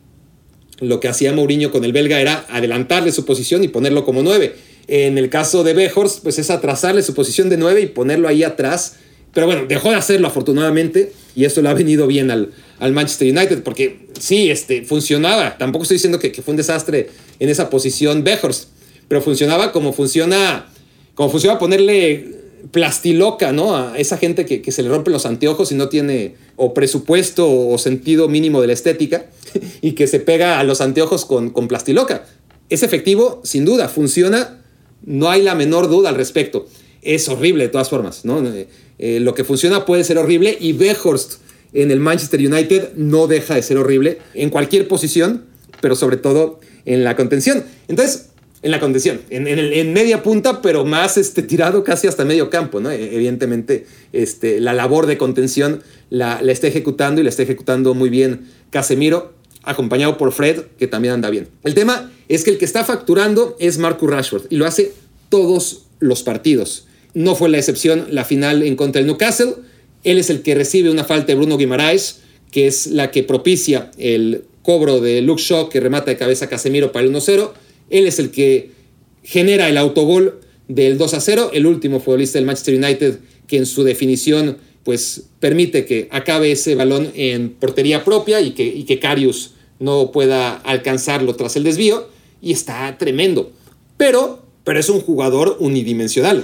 lo que hacía Mourinho con el belga era adelantarle su posición y ponerlo como nueve. En el caso de Bejors, pues es atrasarle su posición de 9 y ponerlo ahí atrás. Pero bueno, dejó de hacerlo afortunadamente y esto le ha venido bien al, al Manchester United porque sí, este, funcionaba. Tampoco estoy diciendo que, que fue un desastre en esa posición Bejors, pero funcionaba como funciona, como funciona ponerle plastiloca, ¿no? A esa gente que, que, se le rompen los anteojos y no tiene o presupuesto o sentido mínimo de la estética <laughs> y que se pega a los anteojos con, con plastiloca. Es efectivo, sin duda, funciona no hay la menor duda al respecto. Es horrible de todas formas, ¿no? Eh, eh, lo que funciona puede ser horrible y Behorst en el Manchester United no deja de ser horrible en cualquier posición, pero sobre todo en la contención. Entonces, en la contención, en, media punta, pero más este, tirado casi hasta medio campo, ¿no? E, evidentemente, este, la labor de contención la, la está ejecutando y la está ejecutando muy bien Casemiro, acompañado por Fred, que también anda bien. El tema es que el que está facturando es Marcus Rashford y lo hace todos los partidos. No fue la excepción la final en contra del Newcastle. Él es el que recibe una falta de Bruno Guimaraes, que es la que propicia el cobro de Luke Shaw, que remata de cabeza a Casemiro para el 1-0. Él es el que genera el autogol del 2-0, el último futbolista del Manchester United que en su definición pues permite que acabe ese balón en portería propia y que, Karius no pueda alcanzarlo tras el desvío y está tremendo. Pero, pero es un jugador unidimensional.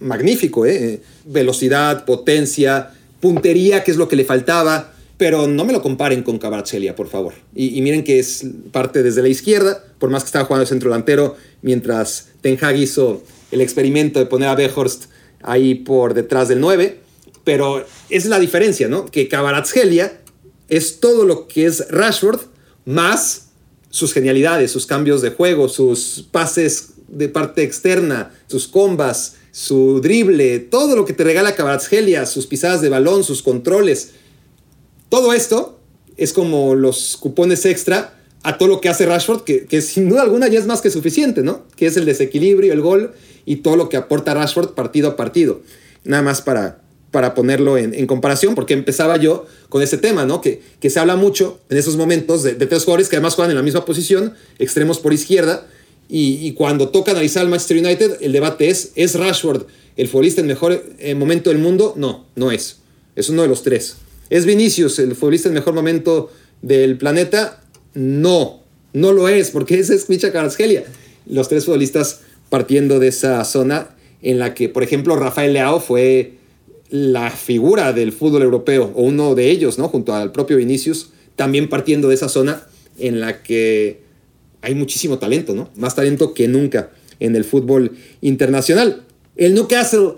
Magnífico, ¿eh? Velocidad, potencia, puntería, que es lo que le faltaba. Pero no me lo comparen con Cabarcelia, por favor. Y, miren que es parte desde la izquierda, por más que estaba jugando centro delantero, mientras Ten Hag hizo el experimento de poner a Behorst ahí por detrás del 9. Pero es la diferencia, ¿no? Que Cabarazgelia es todo lo que es Rashford más sus genialidades, sus cambios de juego, sus pases de parte externa, sus combas, su drible, todo lo que te regala Cabarazgelia, sus pisadas de balón, sus controles. Todo esto es como los cupones extra a todo lo que hace Rashford, que, sin duda alguna ya es más que suficiente, ¿no? Que es el desequilibrio, el gol y todo lo que aporta Rashford partido a partido. Nada más para, para ponerlo en, comparación, porque empezaba yo con ese tema, ¿no? Que, que se habla mucho en esos momentos de, tres jugadores que además juegan en la misma posición, extremos por izquierda, y, cuando toca analizar al Manchester United, el debate es, ¿es Rashford el futbolista en mejor eh, momento del mundo? No, no es. Es uno de los tres. ¿Es Vinicius el futbolista en mejor momento del planeta? No, no lo es, porque ese es Micha Carasgelia. Los tres futbolistas partiendo de esa zona en la que, por ejemplo, Rafael Leao fue la figura del fútbol europeo, o uno de ellos, ¿no? Junto al propio Vinicius, también partiendo de esa zona en la que hay muchísimo talento, ¿no? Más talento que nunca en el fútbol internacional. El Newcastle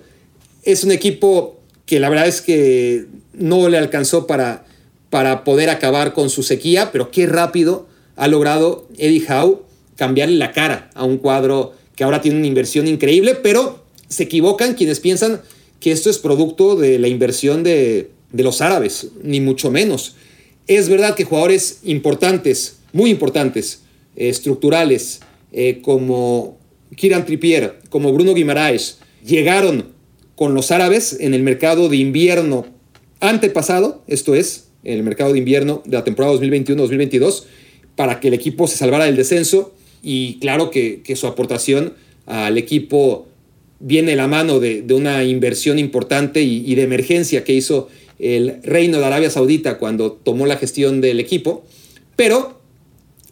es un equipo que la verdad es que no le alcanzó para, para poder acabar con su sequía, pero qué rápido ha logrado Eddie Howe cambiarle la cara a un cuadro que ahora tiene una inversión increíble, pero se equivocan quienes piensan que esto es producto de la inversión de, los árabes, ni mucho menos. Es verdad que jugadores importantes, muy importantes, eh, estructurales, eh, como Kiran Trippier, como Bruno Guimaraes, llegaron con los árabes en el mercado de invierno antepasado, esto es, el mercado de invierno de la temporada 2021-2022, para que el equipo se salvara del descenso y claro que, su aportación al equipo viene de la mano de, una inversión importante y, de emergencia que hizo el Reino de Arabia Saudita cuando tomó la gestión del equipo. Pero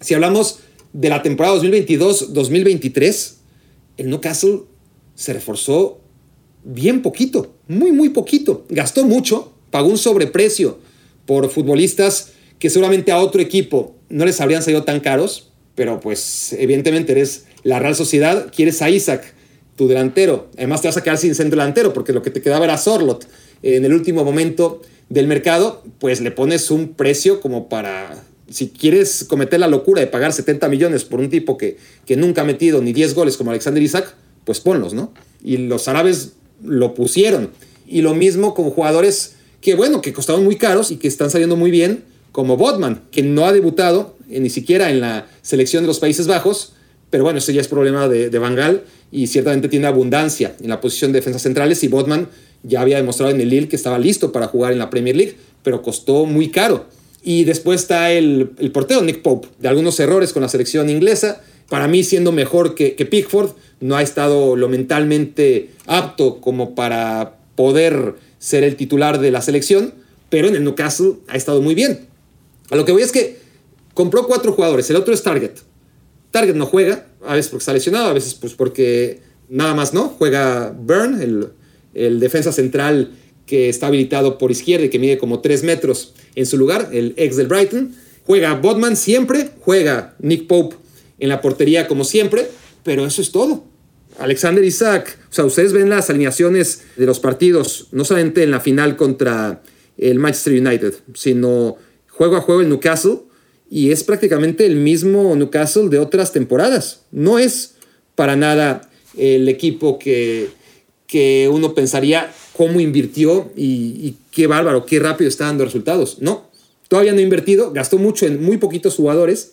si hablamos de la temporada 2022-2023, el Newcastle se reforzó bien poquito, muy, muy poquito. Gastó mucho, pagó un sobreprecio por futbolistas que seguramente a otro equipo no les habrían salido tan caros, pero pues evidentemente eres la Real Sociedad, quieres a Isaac, tu delantero. Además te vas a quedar sin centro delantero porque lo que te quedaba era Sorlot. En el último momento del mercado, pues le pones un precio como para, si quieres cometer la locura de pagar 70 millones por un tipo que, que nunca ha metido ni 10 goles como Alexander Isaac, pues ponlos, ¿no? Y los árabes lo pusieron. Y lo mismo con jugadores que, bueno, que costaban muy caros y que están saliendo muy bien, como Bodman, que no ha debutado eh, ni siquiera en la selección de los Países Bajos, pero bueno, eso ya es problema de, de Bangal y ciertamente tiene abundancia en la posición de defensas centrales y Bodman ya había demostrado en el Lille que estaba listo para jugar en la Premier League, pero costó muy caro. Y después está el, el portero Nick Pope, de algunos errores con la selección inglesa, para mí siendo mejor que, Pickford, no ha estado lo mentalmente apto como para poder ser el titular de la selección, pero en el Newcastle ha estado muy bien. A lo que voy es que compró cuatro jugadores, el otro es Target. Target no juega, a veces porque está lesionado, a veces pues porque nada más no. Juega Burn, el, el defensa central que está habilitado por izquierda y que mide como 3 metros en su lugar, el ex del Brighton. Juega Bodman siempre, juega Nick Pope en la portería como siempre, pero eso es todo. Alexander Isaac, o sea, ustedes ven las alineaciones de los partidos, no solamente en la final contra el Manchester United, sino juego a juego el Newcastle, y es prácticamente el mismo Newcastle de otras temporadas. No es para nada el equipo que, que uno pensaría cómo invirtió y, y, qué bárbaro, qué rápido está dando resultados. No, todavía no ha invertido, gastó mucho en muy poquitos jugadores,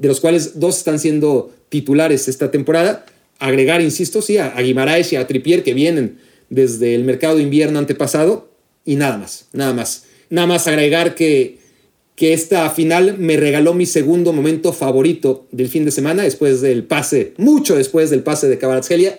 de los cuales dos están siendo titulares esta temporada, agregar, insisto, sí, a, Guimaraes y a Tripier que vienen desde el mercado de invierno antepasado y nada más, nada más. Nada más agregar que, que esta final me regaló mi segundo momento favorito del fin de semana, después del pase, mucho después del pase de Kvaratskhelia,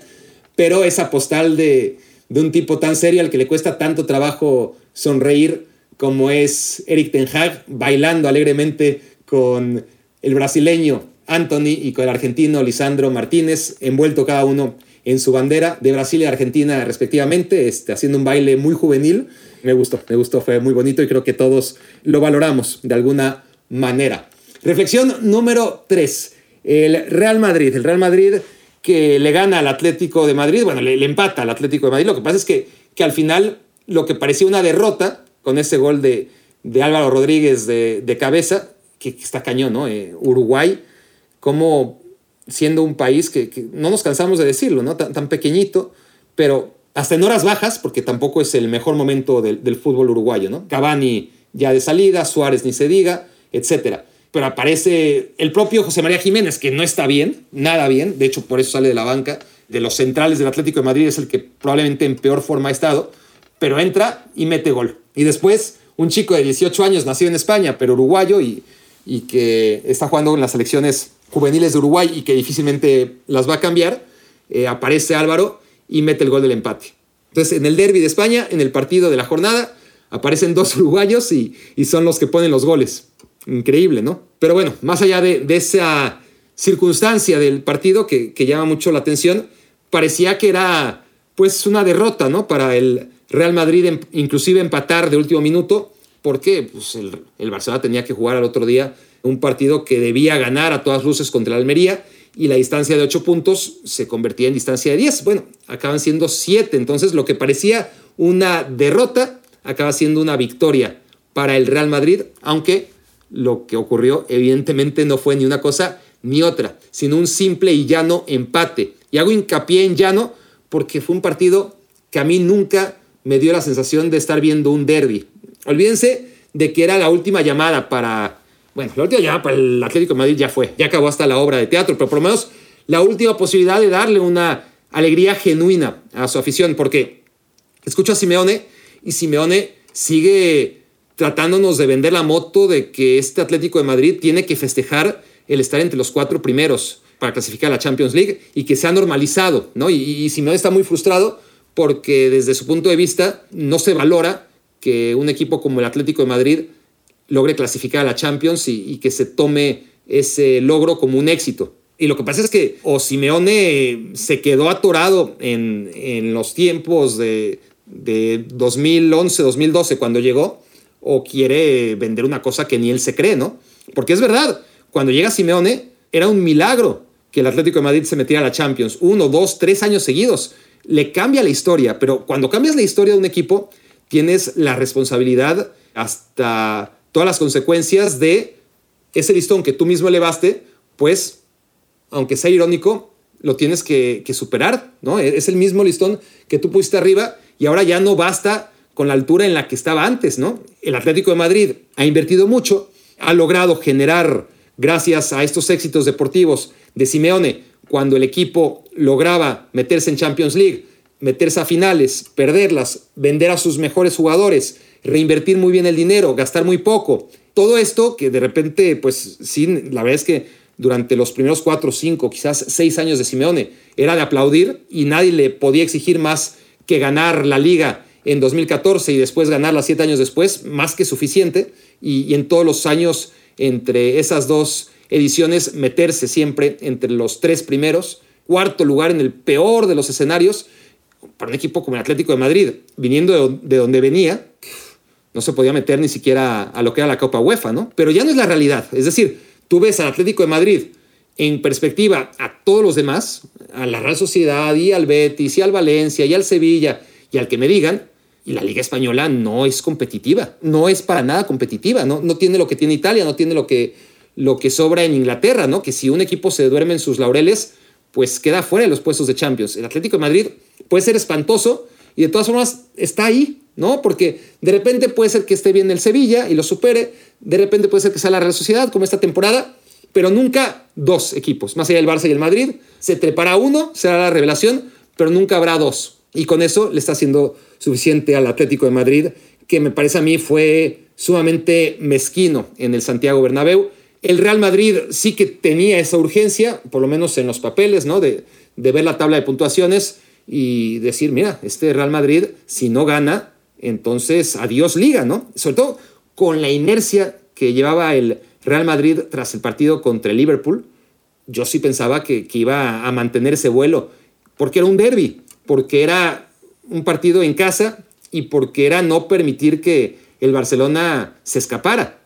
pero esa postal de, de un tipo tan serio al que le cuesta tanto trabajo sonreír como es Eric Ten Hag, bailando alegremente con el brasileño Anthony y con el argentino Lisandro Martínez, envuelto cada uno en su bandera de Brasil y Argentina respectivamente, este, haciendo un baile muy juvenil. Me gustó, me gustó, fue muy bonito y creo que todos lo valoramos de alguna manera. Reflexión número 3. El Real Madrid. El Real Madrid que le gana al Atlético de Madrid, bueno, le, empata al Atlético de Madrid. Lo que pasa es que, que al final lo que parecía una derrota con ese gol de, de Álvaro Rodríguez de, de cabeza, que, está cañón, ¿no? Eh, Uruguay como siendo un país que, no nos cansamos de decirlo, ¿no? Tan, pequeñito, pero hasta en horas bajas, porque tampoco es el mejor momento del, fútbol uruguayo, ¿no? Cavani ya de salida, Suárez ni se diga, etc. Pero aparece el propio José María Jiménez, que no está bien, nada bien, de hecho por eso sale de la banca, de los centrales del Atlético de Madrid es el que probablemente en peor forma ha estado, pero entra y mete gol. Y después un chico de 18 años, nacido en España, pero uruguayo y, y que está jugando en las selecciones juveniles de Uruguay y que difícilmente las va a cambiar, eh, aparece Álvaro y mete el gol del empate. Entonces, en el derby de España, en el partido de la jornada, aparecen dos <laughs> uruguayos y, son los que ponen los goles. Increíble, ¿no? Pero bueno, más allá de, esa circunstancia del partido que, llama mucho la atención, parecía que era pues una derrota, ¿no? Para el Real Madrid, inclusive empatar de último minuto, porque pues, el, el Barcelona tenía que jugar al otro día un partido que debía ganar a todas luces contra el Almería y la distancia de 8 puntos se convertía en distancia de 10. Bueno, acaban siendo 7, entonces lo que parecía una derrota acaba siendo una victoria para el Real Madrid, aunque lo que ocurrió evidentemente no fue ni una cosa ni otra, sino un simple y llano empate. Y hago hincapié en llano porque fue un partido que a mí nunca me dio la sensación de estar viendo un derby. Olvídense de que era la última llamada para bueno, la última llamada para el Atlético de Madrid ya fue, ya acabó hasta la obra de teatro, pero por lo menos la última posibilidad de darle una alegría genuina a su afición, porque escucho a Simeone y Simeone sigue tratándonos de vender la moto de que este Atlético de Madrid tiene que festejar el estar entre los cuatro primeros para clasificar a la Champions League y que se ha normalizado, ¿no? Y, y Simeone está muy frustrado porque desde su punto de vista no se valora que un equipo como el Atlético de Madrid logre clasificar a la Champions y, que se tome ese logro como un éxito. Y lo que pasa es que o Simeone se quedó atorado en, en los tiempos de, de 2011, 2012 cuando llegó, o quiere vender una cosa que ni él se cree, ¿no? Porque es verdad, cuando llega Simeone era un milagro que el Atlético de Madrid se metiera a la Champions, uno, dos, tres años seguidos. Le cambia la historia, pero cuando cambias la historia de un equipo, tienes la responsabilidad hasta todas las consecuencias de ese listón que tú mismo elevaste, pues, aunque sea irónico, lo tienes que, superar, ¿no? Es el mismo listón que tú pusiste arriba y ahora ya no basta con la altura en la que estaba antes, ¿no? El Atlético de Madrid ha invertido mucho, ha logrado generar, gracias a estos éxitos deportivos de Simeone, cuando el equipo lograba meterse en Champions League, meterse a finales, perderlas, vender a sus mejores jugadores, reinvertir muy bien el dinero, gastar muy poco. Todo esto que de repente, pues sí, la verdad es que durante los primeros cuatro, cinco, quizás seis años de Simeone era de aplaudir y nadie le podía exigir más que ganar la liga en 2014 y después ganarla siete años después, más que suficiente. Y, y en todos los años entre esas dos ediciones meterse siempre entre los tres primeros, cuarto lugar en el peor de los escenarios para un equipo como el Atlético de Madrid, viniendo de, donde venía, no se podía meter ni siquiera a lo que era la Copa UEFA, ¿no? Pero ya no es la realidad. Es decir, tú ves al Atlético de Madrid en perspectiva a todos los demás, a la Real Sociedad y al Betis y al Valencia y al Sevilla y al que me digan, y la Liga Española no es competitiva, no es para nada competitiva, no, no tiene lo que tiene Italia, no tiene lo que, lo que sobra en Inglaterra, ¿no? Que si un equipo se duerme en sus laureles, pues queda fuera de los puestos de Champions. El Atlético de Madrid puede ser espantoso y de todas formas está ahí, ¿no? Porque de repente puede ser que esté bien el Sevilla y lo supere, de repente puede ser que sea la Real Sociedad como esta temporada, pero nunca dos equipos, más allá del Barça y el Madrid, se trepará uno, será la revelación, pero nunca habrá dos. Y con eso le está haciendo suficiente al Atlético de Madrid, que me parece a mí fue sumamente mezquino en el Santiago Bernabéu. El Real Madrid sí que tenía esa urgencia, por lo menos en los papeles, ¿no? De, ver la tabla de puntuaciones y decir, mira, este Real Madrid, si no gana, entonces adiós liga, ¿no? Sobre todo con la inercia que llevaba el Real Madrid tras el partido contra el Liverpool, yo sí pensaba que, iba a mantener ese vuelo, porque era un derby, porque era un partido en casa y porque era no permitir que el Barcelona se escapara.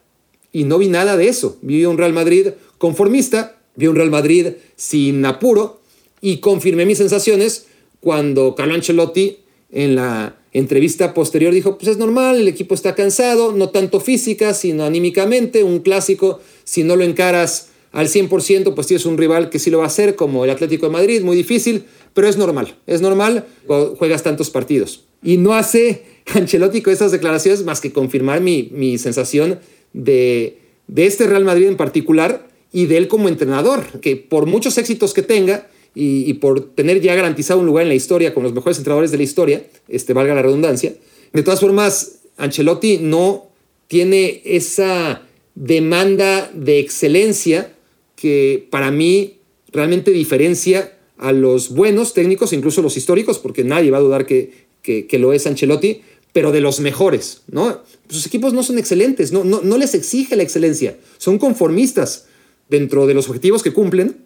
Y no vi nada de eso. Vi un Real Madrid conformista, vi un Real Madrid sin apuro y confirmé mis sensaciones cuando Carlo Ancelotti en la entrevista posterior dijo, pues es normal, el equipo está cansado, no tanto física, sino anímicamente, un clásico, si no lo encaras al 100%, pues tienes un rival que sí lo va a hacer, como el Atlético de Madrid, muy difícil, pero es normal, es normal cuando juegas tantos partidos. Y no hace <laughs> Ancelotti con esas declaraciones más que confirmar mi, mi sensación de, de este Real Madrid en particular y de él como entrenador, que por muchos éxitos que tenga, y, por tener ya garantizado un lugar en la historia con los mejores entrenadores de la historia, este, valga la redundancia. De todas formas, Ancelotti no tiene esa demanda de excelencia que para mí realmente diferencia a los buenos técnicos, incluso los históricos, porque nadie va a dudar que, que, lo es Ancelotti, pero de los mejores, ¿no? Sus equipos no son excelentes, no, les exige la excelencia, son conformistas dentro de los objetivos que cumplen,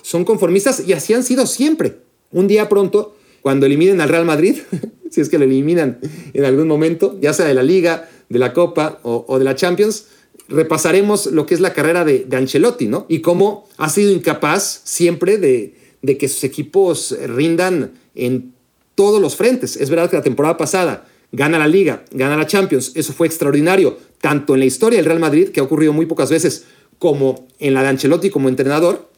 son conformistas y así han sido siempre. Un día pronto, cuando eliminen al Real Madrid, <laughs> si es que lo eliminan en algún momento, ya sea de la Liga, de la Copa o, de la Champions, repasaremos lo que es la carrera de, Ancelotti, ¿no? Y cómo ha sido incapaz siempre de, de que sus equipos rindan en todos los frentes. Es verdad que la temporada pasada gana la Liga, gana la Champions, eso fue extraordinario, tanto en la historia del Real Madrid, que ha ocurrido muy pocas veces, como en la de Ancelotti como entrenador,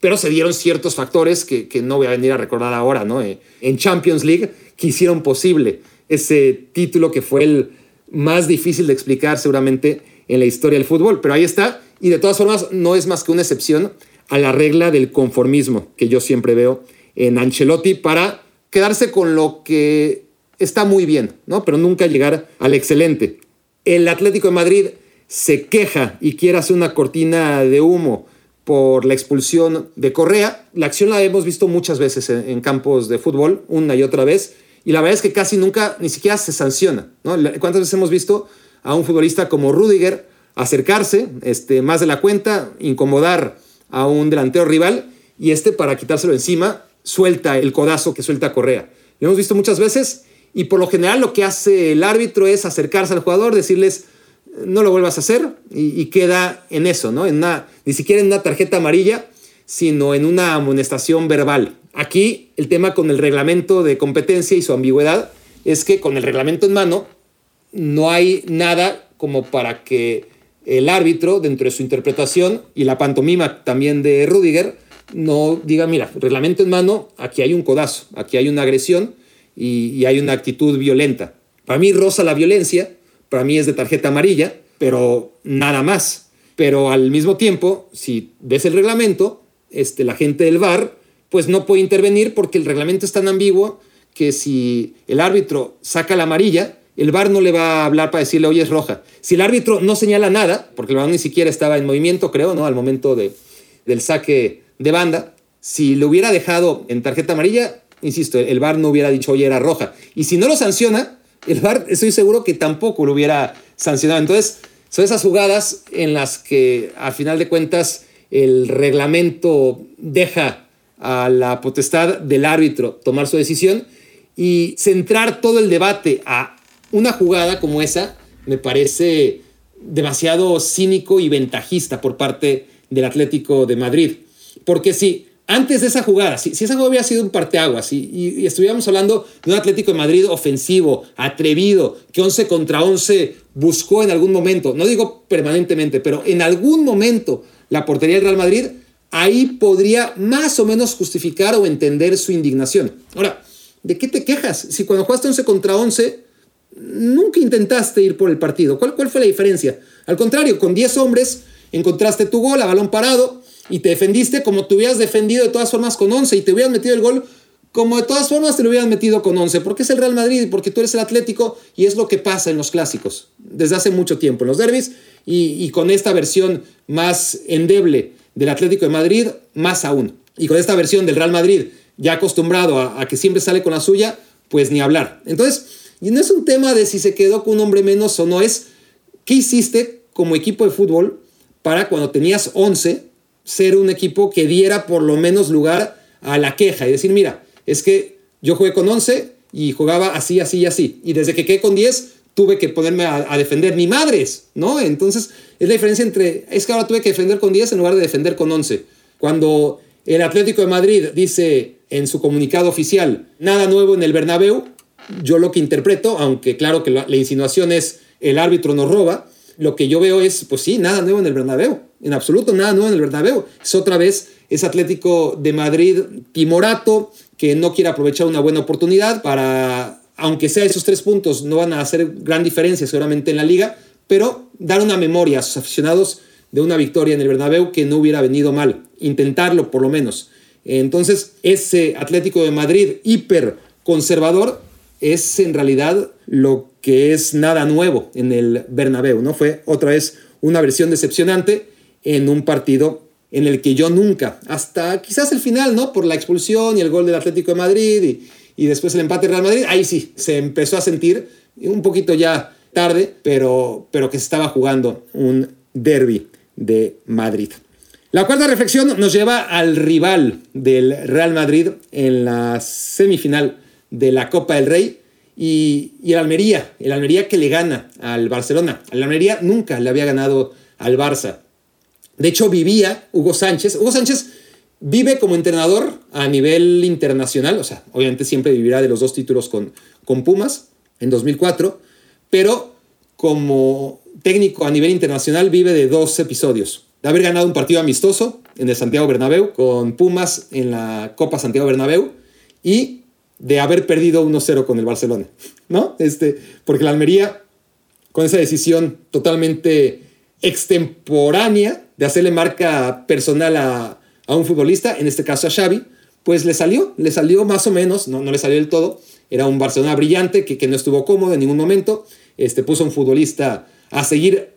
pero se dieron ciertos factores que, no voy a venir a recordar ahora, ¿no? Eh, en Champions League que hicieron posible ese título que fue el más difícil de explicar seguramente en la historia del fútbol, pero ahí está, y de todas formas no es más que una excepción a la regla del conformismo que yo siempre veo en Ancelotti para quedarse con lo que está muy bien, ¿no? Pero nunca llegar al excelente. El Atlético de Madrid se queja y quiere hacer una cortina de humo por la expulsión de Correa. La acción la hemos visto muchas veces en, campos de fútbol, una y otra vez, y la verdad es que casi nunca ni siquiera se sanciona. ¿no? ¿Cuántas veces hemos visto a un futbolista como Rudiger acercarse este, más de la cuenta, incomodar a un delantero rival y este para quitárselo encima suelta el codazo que suelta Correa? Lo hemos visto muchas veces y por lo general lo que hace el árbitro es acercarse al jugador, decirles no lo vuelvas a hacer y, queda en eso, ¿no? En una, ni siquiera en una tarjeta amarilla, sino en una amonestación verbal. Aquí el tema con el reglamento de competencia y su ambigüedad es que con el reglamento en mano no hay nada como para que el árbitro, dentro de su interpretación y la pantomima también de Rudiger, no diga, mira, reglamento en mano, aquí hay un codazo, aquí hay una agresión y, hay una actitud violenta. Para mí rosa la violencia, para mí es de tarjeta amarilla, pero nada más. Pero al mismo tiempo, si ves el reglamento, este, la gente del VAR pues no puede intervenir porque el reglamento es tan ambiguo que si el árbitro saca la amarilla, el VAR no le va a hablar para decirle, oye, es roja. Si el árbitro no señala nada, porque el balón ni siquiera estaba en movimiento, creo, ¿no? Al momento de, del saque de banda, si lo hubiera dejado en tarjeta amarilla, insisto, el VAR no hubiera dicho, oye, era roja. Y si no lo sanciona, el VAR estoy seguro que tampoco lo hubiera sancionado. Entonces, son esas jugadas en las que a final de cuentas el reglamento deja a la potestad del árbitro tomar su decisión y centrar todo el debate a una jugada como esa me parece demasiado cínico y ventajista por parte del Atlético de Madrid. Porque si antes de esa jugada, si, esa jugada hubiera sido un parteaguas y, estuviéramos hablando de un Atlético de Madrid ofensivo, atrevido, que 11 contra 11 buscó en algún momento, no digo permanentemente, pero en algún momento la portería del Real Madrid, ahí podría más o menos justificar o entender su indignación. Ahora, ¿de qué te quejas? Si cuando jugaste 11 contra 11, nunca intentaste ir por el partido. ¿Cuál, cuál fue la diferencia? Al contrario, con 10 hombres encontraste tu gol a balón parado y te defendiste como te hubieras defendido de todas formas con 11 y te hubieras metido el gol como de todas formas te lo hubieran metido con 11, porque es el Real Madrid, porque tú eres el Atlético y es lo que pasa en los clásicos desde hace mucho tiempo, en los derbis y, con esta versión más endeble del Atlético de Madrid, más aún. Y con esta versión del Real Madrid, ya acostumbrado a, a que siempre sale con la suya, pues ni hablar. Entonces, y no es un tema de si se quedó con un hombre menos o no, es qué hiciste como equipo de fútbol para cuando tenías 11 ser un equipo que diera por lo menos lugar a la queja y decir, mira, es que yo jugué con 11 y jugaba así, así y así. Y desde que quedé con 10 tuve que ponerme a, defender ni madres, ¿no? Entonces es la diferencia entre, es que ahora tuve que defender con 10 en lugar de defender con 11. Cuando el Atlético de Madrid dice en su comunicado oficial, nada nuevo en el Bernabéu, yo lo que interpreto, aunque claro que la, la insinuación es el árbitro nos roba, lo que yo veo es, pues sí, nada nuevo en el Bernabéu en absoluto nada nuevo en el Bernabéu. Es otra vez ese Atlético de Madrid timorato que no quiere aprovechar una buena oportunidad para, aunque sea esos tres puntos, no van a hacer gran diferencia seguramente en la liga, pero dar una memoria a sus aficionados de una victoria en el Bernabéu que no hubiera venido mal, intentarlo por lo menos. Entonces, ese Atlético de Madrid hiper conservador es en realidad lo que es nada nuevo en el Bernabéu, ¿no? Fue otra vez una versión decepcionante en un partido en el que yo nunca, hasta quizás el final, ¿no? Por la expulsión y el gol del Atlético de Madrid y, después el empate Real Madrid, ahí sí, se empezó a sentir un poquito ya tarde, pero, pero que se estaba jugando un derby de Madrid. La cuarta reflexión nos lleva al rival del Real Madrid en la semifinal de la Copa del Rey y, y, el Almería, el Almería que le gana al Barcelona. El Almería nunca le había ganado al Barça. De hecho, vivía Hugo Sánchez. Hugo Sánchez vive como entrenador a nivel internacional, o sea, obviamente siempre vivirá de los dos títulos con, con Pumas en 2004, pero como técnico a nivel internacional vive de dos episodios. De haber ganado un partido amistoso en el Santiago Bernabéu con Pumas en la Copa Santiago Bernabéu y de haber perdido 1-0 con el Barcelona, ¿no? Este, porque la Almería, con esa decisión totalmente extemporánea de hacerle marca personal a, un futbolista, en este caso a Xavi, pues le salió, le salió más o menos, no, no le salió del todo, era un Barcelona brillante que, que no estuvo cómodo en ningún momento, este, puso a un futbolista a seguir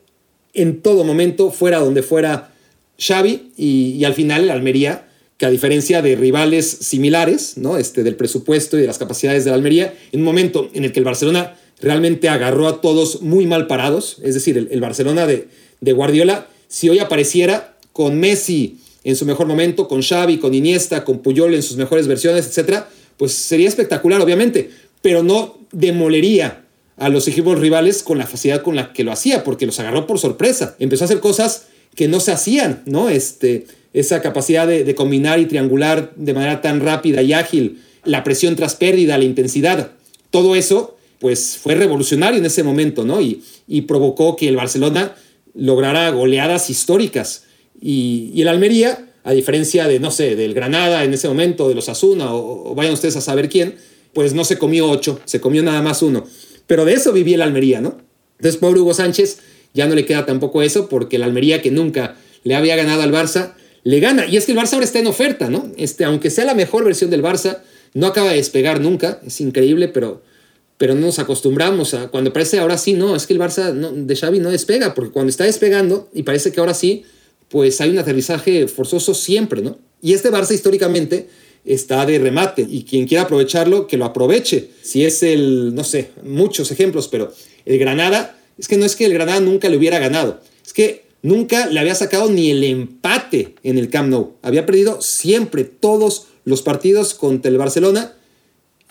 en todo momento, fuera donde fuera, Xavi y, al final el Almería, que a diferencia de rivales similares, ¿no? Este, del presupuesto y de las capacidades de la Almería, en un momento en el que el Barcelona realmente agarró a todos muy mal parados, es decir, el, Barcelona de, de Guardiola, si hoy apareciera con Messi en su mejor momento, con Xavi, con Iniesta, con Puyol en sus mejores versiones, etcétera, pues sería espectacular, obviamente, pero no demolería a los equipos rivales con la facilidad con la que lo hacía, porque los agarró por sorpresa. Empezó a hacer cosas que no se hacían, ¿no? Este, esa capacidad de, combinar y triangular de manera tan rápida y ágil, la presión tras pérdida, la intensidad, todo eso, pues fue revolucionario en ese momento, ¿no? Y, y provocó que el Barcelona lograra goleadas históricas. Y, y, el Almería, a diferencia de, no sé, del Granada en ese momento, de los Asuna, o, o vayan ustedes a saber quién, pues no se comió ocho, se comió nada más uno. Pero de eso vivía el Almería, ¿no? Entonces, pobre Hugo Sánchez, ya no le queda tampoco eso, porque el Almería, que nunca le había ganado al Barça, le gana. Y es que el Barça ahora está en oferta, ¿no? Este, aunque sea la mejor versión del Barça, no acaba de despegar nunca. Es increíble, pero, pero no nos acostumbramos a. Cuando parece ahora sí, no, es que el Barça de Xavi no despega, porque cuando está despegando, y parece que ahora sí, pues hay un aterrizaje forzoso siempre, ¿no? Y este Barça históricamente está de remate y quien quiera aprovecharlo, que lo aproveche. Si es el, no sé, muchos ejemplos, pero el Granada, es que no es que el Granada nunca le hubiera ganado, es que nunca le había sacado ni el empate en el Camp Nou. Había perdido siempre todos los partidos contra el Barcelona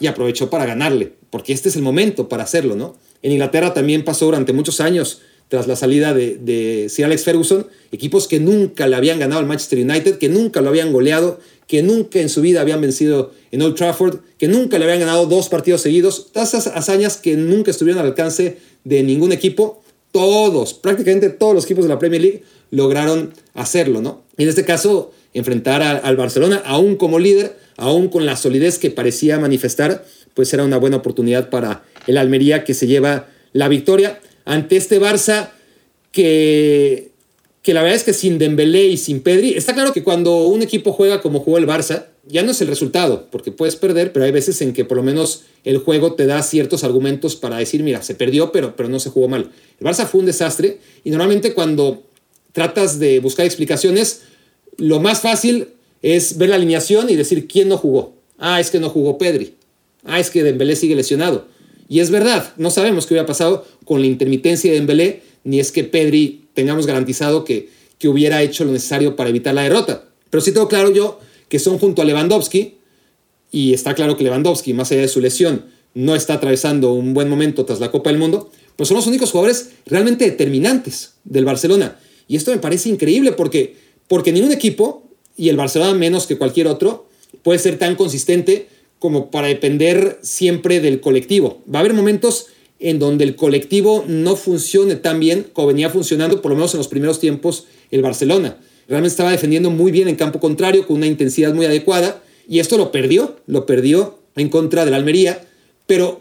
y aprovechó para ganarle, porque este es el momento para hacerlo, ¿no? En Inglaterra también pasó durante muchos años tras la salida de, de Sir Alex Ferguson, equipos que nunca le habían ganado al Manchester United, que nunca lo habían goleado, que nunca en su vida habían vencido en Old Trafford, que nunca le habían ganado dos partidos seguidos, todas esas hazañas que nunca estuvieron al alcance de ningún equipo, todos, prácticamente todos los equipos de la Premier League lograron hacerlo, ¿no? Y en este caso, enfrentar al Barcelona, aún como líder, aún con la solidez que parecía manifestar, pues era una buena oportunidad para el Almería que se lleva la victoria ante este Barça que que la verdad es que sin Dembélé y sin Pedri, está claro que cuando un equipo juega como jugó el Barça, ya no es el resultado, porque puedes perder, pero hay veces en que por lo menos el juego te da ciertos argumentos para decir, mira, se perdió, pero, pero no se jugó mal. El Barça fue un desastre y normalmente cuando tratas de buscar explicaciones, lo más fácil es ver la alineación y decir quién no jugó. Ah, es que no jugó Pedri. Ah, es que Dembélé sigue lesionado. Y es verdad, no sabemos qué hubiera pasado con la intermitencia de Dembélé, ni es que Pedri tengamos garantizado que, que hubiera hecho lo necesario para evitar la derrota. Pero sí tengo claro yo que son junto a Lewandowski, y está claro que Lewandowski, más allá de su lesión, no está atravesando un buen momento tras la Copa del Mundo, pues son los únicos jugadores realmente determinantes del Barcelona. Y esto me parece increíble porque, porque ningún equipo, y el Barcelona menos que cualquier otro, puede ser tan consistente como para depender siempre del colectivo. Va a haber momentos en donde el colectivo no funcione tan bien como venía funcionando, por lo menos en los primeros tiempos, el Barcelona. Realmente estaba defendiendo muy bien en campo contrario, con una intensidad muy adecuada, y esto lo perdió, lo perdió en contra del Almería, pero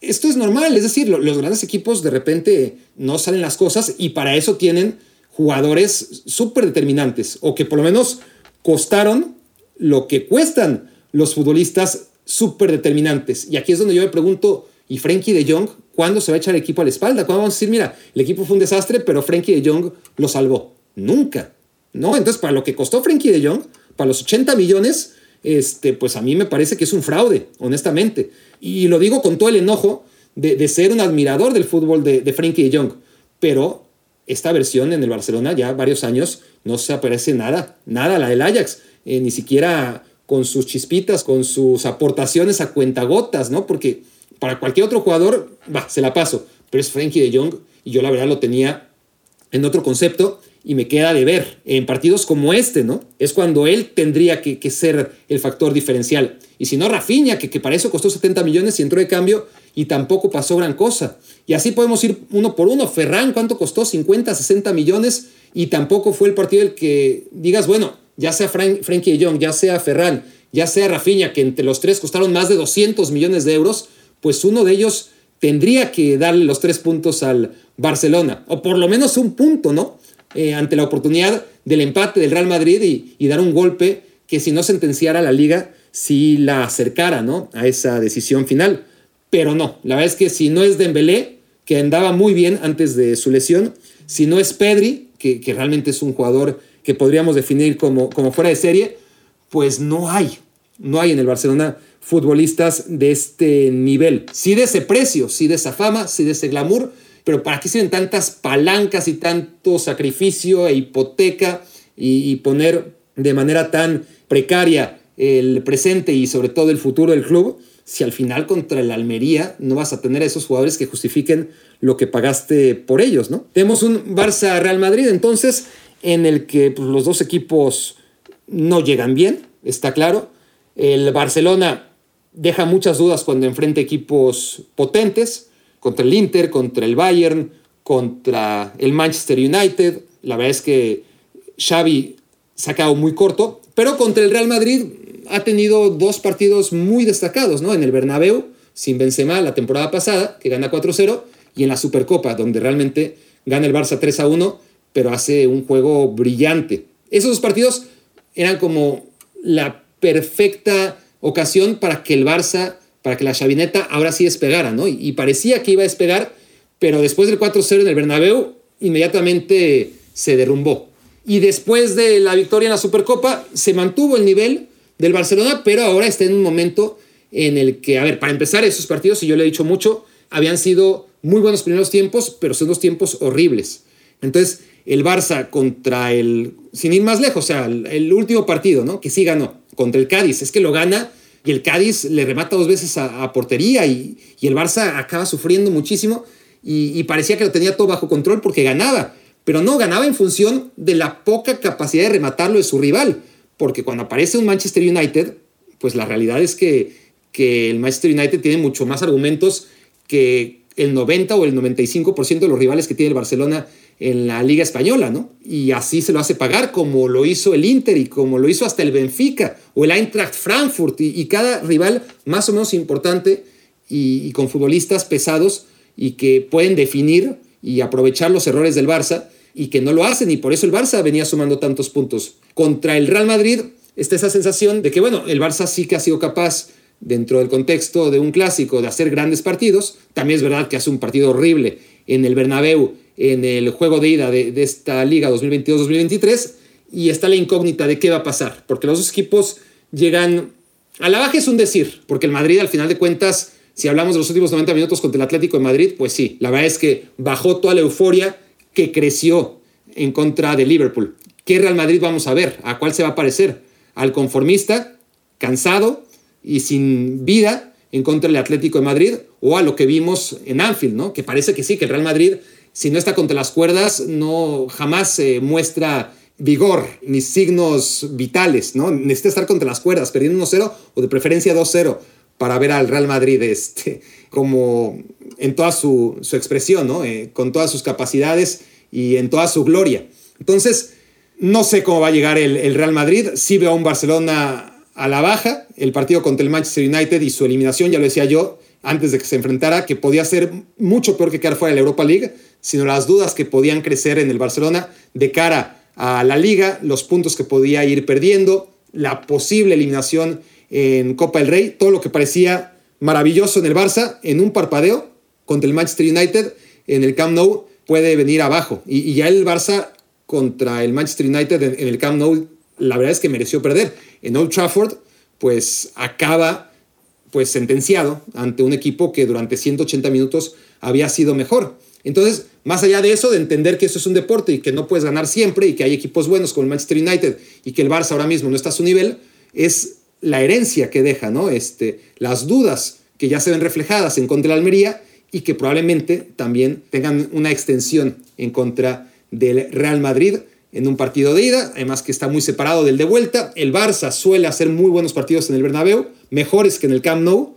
esto es normal, es decir, los grandes equipos de repente no salen las cosas y para eso tienen jugadores súper determinantes, o que por lo menos costaron lo que cuestan los futbolistas súper determinantes. Y aquí es donde yo me pregunto, ¿y Frenkie de Jong ¿cuándo se va a echar el equipo a la espalda? ¿Cuándo vamos a decir, mira, el equipo fue un desastre, pero Frenkie de Jong lo salvó? Nunca. ¿No? Entonces, para lo que costó Frenkie de Jong, para los 80 millones, este, pues a mí me parece que es un fraude, honestamente. Y lo digo con todo el enojo de, ser un admirador del fútbol de, de Frenkie de Jong. Pero esta versión en el Barcelona ya varios años no se aparece nada, nada la del Ajax, eh, ni siquiera con sus chispitas, con sus aportaciones a cuentagotas, ¿no? Porque para cualquier otro jugador, va, se la paso. Pero es Frankie de Jong y yo la verdad lo tenía en otro concepto y me queda de ver. En partidos como este, ¿no? Es cuando él tendría que, ser el factor diferencial. Y si no, Rafinha, que, que para eso costó 70 millones y entró de cambio y tampoco pasó gran cosa. Y así podemos ir uno por uno. Ferran, ¿cuánto costó? 50, 60 millones y tampoco fue el partido el que digas, bueno, ya sea Frank, Frankie de Jong, ya sea Ferran, ya sea Rafinha, que entre los tres costaron más de 200 millones de euros, pues uno de ellos tendría que darle los tres puntos al Barcelona, o por lo menos un punto, ¿no? Eh, ante la oportunidad del empate del Real Madrid y, dar un golpe que si no sentenciara la liga, sí la acercara, ¿no? A esa decisión final. Pero no, la verdad es que si no es Dembélé, que andaba muy bien antes de su lesión, si no es Pedri, que, que realmente es un jugador que podríamos definir como, como fuera de serie, pues no hay. No hay en el Barcelona futbolistas de este nivel. Sí de ese precio, sí de esa fama, sí de ese glamour, pero ¿para qué sirven tantas palancas y tanto sacrificio e hipoteca y, poner de manera tan precaria el presente y sobre todo el futuro del club? Si al final contra el Almería no vas a tener a esos jugadores que justifiquen lo que pagaste por ellos, ¿no? Tenemos un Barça-Real Madrid entonces en el que pues, los dos equipos no llegan bien, está claro. El Barcelona deja muchas dudas cuando enfrenta equipos potentes contra el Inter, contra el Bayern, contra el Manchester United. La verdad es que Xavi se ha quedado muy corto, pero contra el Real Madrid ha tenido dos partidos muy destacados, ¿no? En el Bernabéu, sin Benzema la temporada pasada, que gana 4-0, y en la Supercopa, donde realmente gana el Barça 3-1, pero hace un juego brillante. Esos dos partidos eran como la perfecta ocasión para que el Barça para que la chavineta ahora sí despegara, ¿no? Y, parecía que iba a despegar, pero después del 4-0 en el Bernabéu, inmediatamente se derrumbó. Y después de la victoria en la Supercopa, se mantuvo el nivel del Barcelona, pero ahora está en un momento en el que, a ver, para empezar esos partidos, y yo le he dicho mucho, habían sido muy buenos primeros tiempos, pero son dos tiempos horribles. Entonces, el Barça contra el, sin ir más lejos, o sea, el, último partido, ¿no? Que sí ganó, contra el Cádiz, es que lo gana y el Cádiz le remata dos veces a, portería y, el Barça acaba sufriendo muchísimo y, parecía que lo tenía todo bajo control porque ganaba, pero no, ganaba en función de la poca capacidad de rematarlo de su rival, porque cuando aparece un Manchester United, pues la realidad es que, que el Manchester United tiene mucho más argumentos que el 90 o el 95% de los rivales que tiene el Barcelona en la Liga Española, ¿no? Y así se lo hace pagar, como lo hizo el Inter y como lo hizo hasta el Benfica o el Eintracht Frankfurt y, cada rival más o menos importante y, con futbolistas pesados y que pueden definir y aprovechar los errores del Barça y que no lo hacen y por eso el Barça venía sumando tantos puntos. Contra el Real Madrid está esa sensación de que, bueno, el Barça sí que ha sido capaz dentro del contexto de un clásico de hacer grandes partidos. También es verdad que hace un partido horrible en el Bernabéu en el juego de ida de, esta liga 2022-2023 y está la incógnita de qué va a pasar, porque los dos equipos llegan a la baja es un decir, porque el Madrid al final de cuentas, si hablamos de los últimos 90 minutos contra el Atlético de Madrid, pues sí, la verdad es que bajó toda la euforia que creció en contra de Liverpool. ¿Qué Real Madrid vamos a ver? ¿A cuál se va a parecer? ¿Al conformista, cansado y sin vida en contra del Atlético de Madrid? ¿O a lo que vimos en Anfield, ¿no? que parece que sí, que el Real Madrid si no está contra las cuerdas, no jamás se muestra vigor ni signos vitales, ¿no? Necesita estar contra las cuerdas, perdiendo 1-0 o de preferencia 2-0 para ver al Real Madrid este, como en toda su, expresión, ¿no? Eh, con todas sus capacidades y en toda su gloria. Entonces, no sé cómo va a llegar el, el Real Madrid. Sí veo a un Barcelona a la baja. El partido contra el Manchester United y su eliminación, ya lo decía yo, antes de que se enfrentara, que podía ser mucho peor que quedar fuera de la Europa League sino las dudas que podían crecer en el Barcelona de cara a la liga, los puntos que podía ir perdiendo, la posible eliminación en Copa del Rey, todo lo que parecía maravilloso en el Barça, en un parpadeo contra el Manchester United, en el Camp Nou, puede venir abajo. Y, ya el Barça contra el Manchester United en, el Camp Nou, la verdad es que mereció perder. En Old Trafford, pues acaba pues sentenciado ante un equipo que durante 180 minutos había sido mejor. Entonces, más allá de eso, de entender que eso es un deporte y que no puedes ganar siempre y que hay equipos buenos como el Manchester United y que el Barça ahora mismo no está a su nivel, es la herencia que deja, ¿no? Este, las dudas que ya se ven reflejadas en contra de la Almería y que probablemente también tengan una extensión en contra del Real Madrid en un partido de ida, además que está muy separado del de vuelta. El Barça suele hacer muy buenos partidos en el Bernabéu, mejores que en el Camp Nou,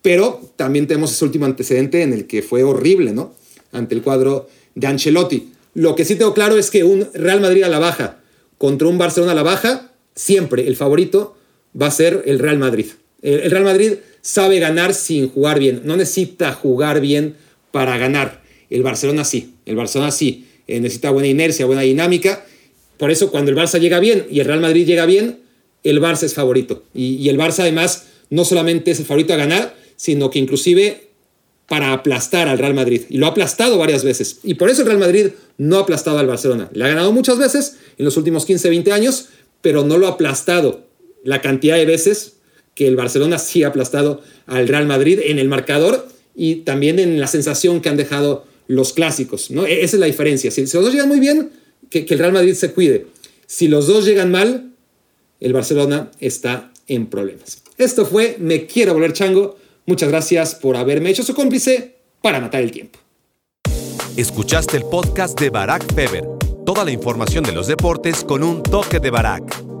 pero también tenemos ese último antecedente en el que fue horrible, ¿no? Ante el cuadro de Ancelotti. Lo que sí tengo claro es que un Real Madrid a la baja contra un Barcelona a la baja, siempre el favorito va a ser el Real Madrid. El Real Madrid sabe ganar sin jugar bien, no necesita jugar bien para ganar. El Barcelona sí, el Barcelona sí, eh, necesita buena inercia, buena dinámica. Por eso cuando el Barça llega bien y el Real Madrid llega bien, el Barça es favorito. Y, y el Barça además no solamente es el favorito a ganar, sino que inclusive para aplastar al Real Madrid. Y lo ha aplastado varias veces. Y por eso el Real Madrid no ha aplastado al Barcelona. Le ha ganado muchas veces en los últimos 15, 20 años, pero no lo ha aplastado la cantidad de veces que el Barcelona sí ha aplastado al Real Madrid en el marcador y también en la sensación que han dejado los clásicos. ¿no? E-, esa es la diferencia. Si, los dos llegan muy bien, que, que el Real Madrid se cuide. Si los dos llegan mal, el Barcelona está en problemas. Esto fue Me Quiero Volver Chango. Muchas gracias por haberme hecho su cómplice para matar el tiempo. Escuchaste el podcast de Barack Feber. Toda la información de los deportes con un toque de Barack.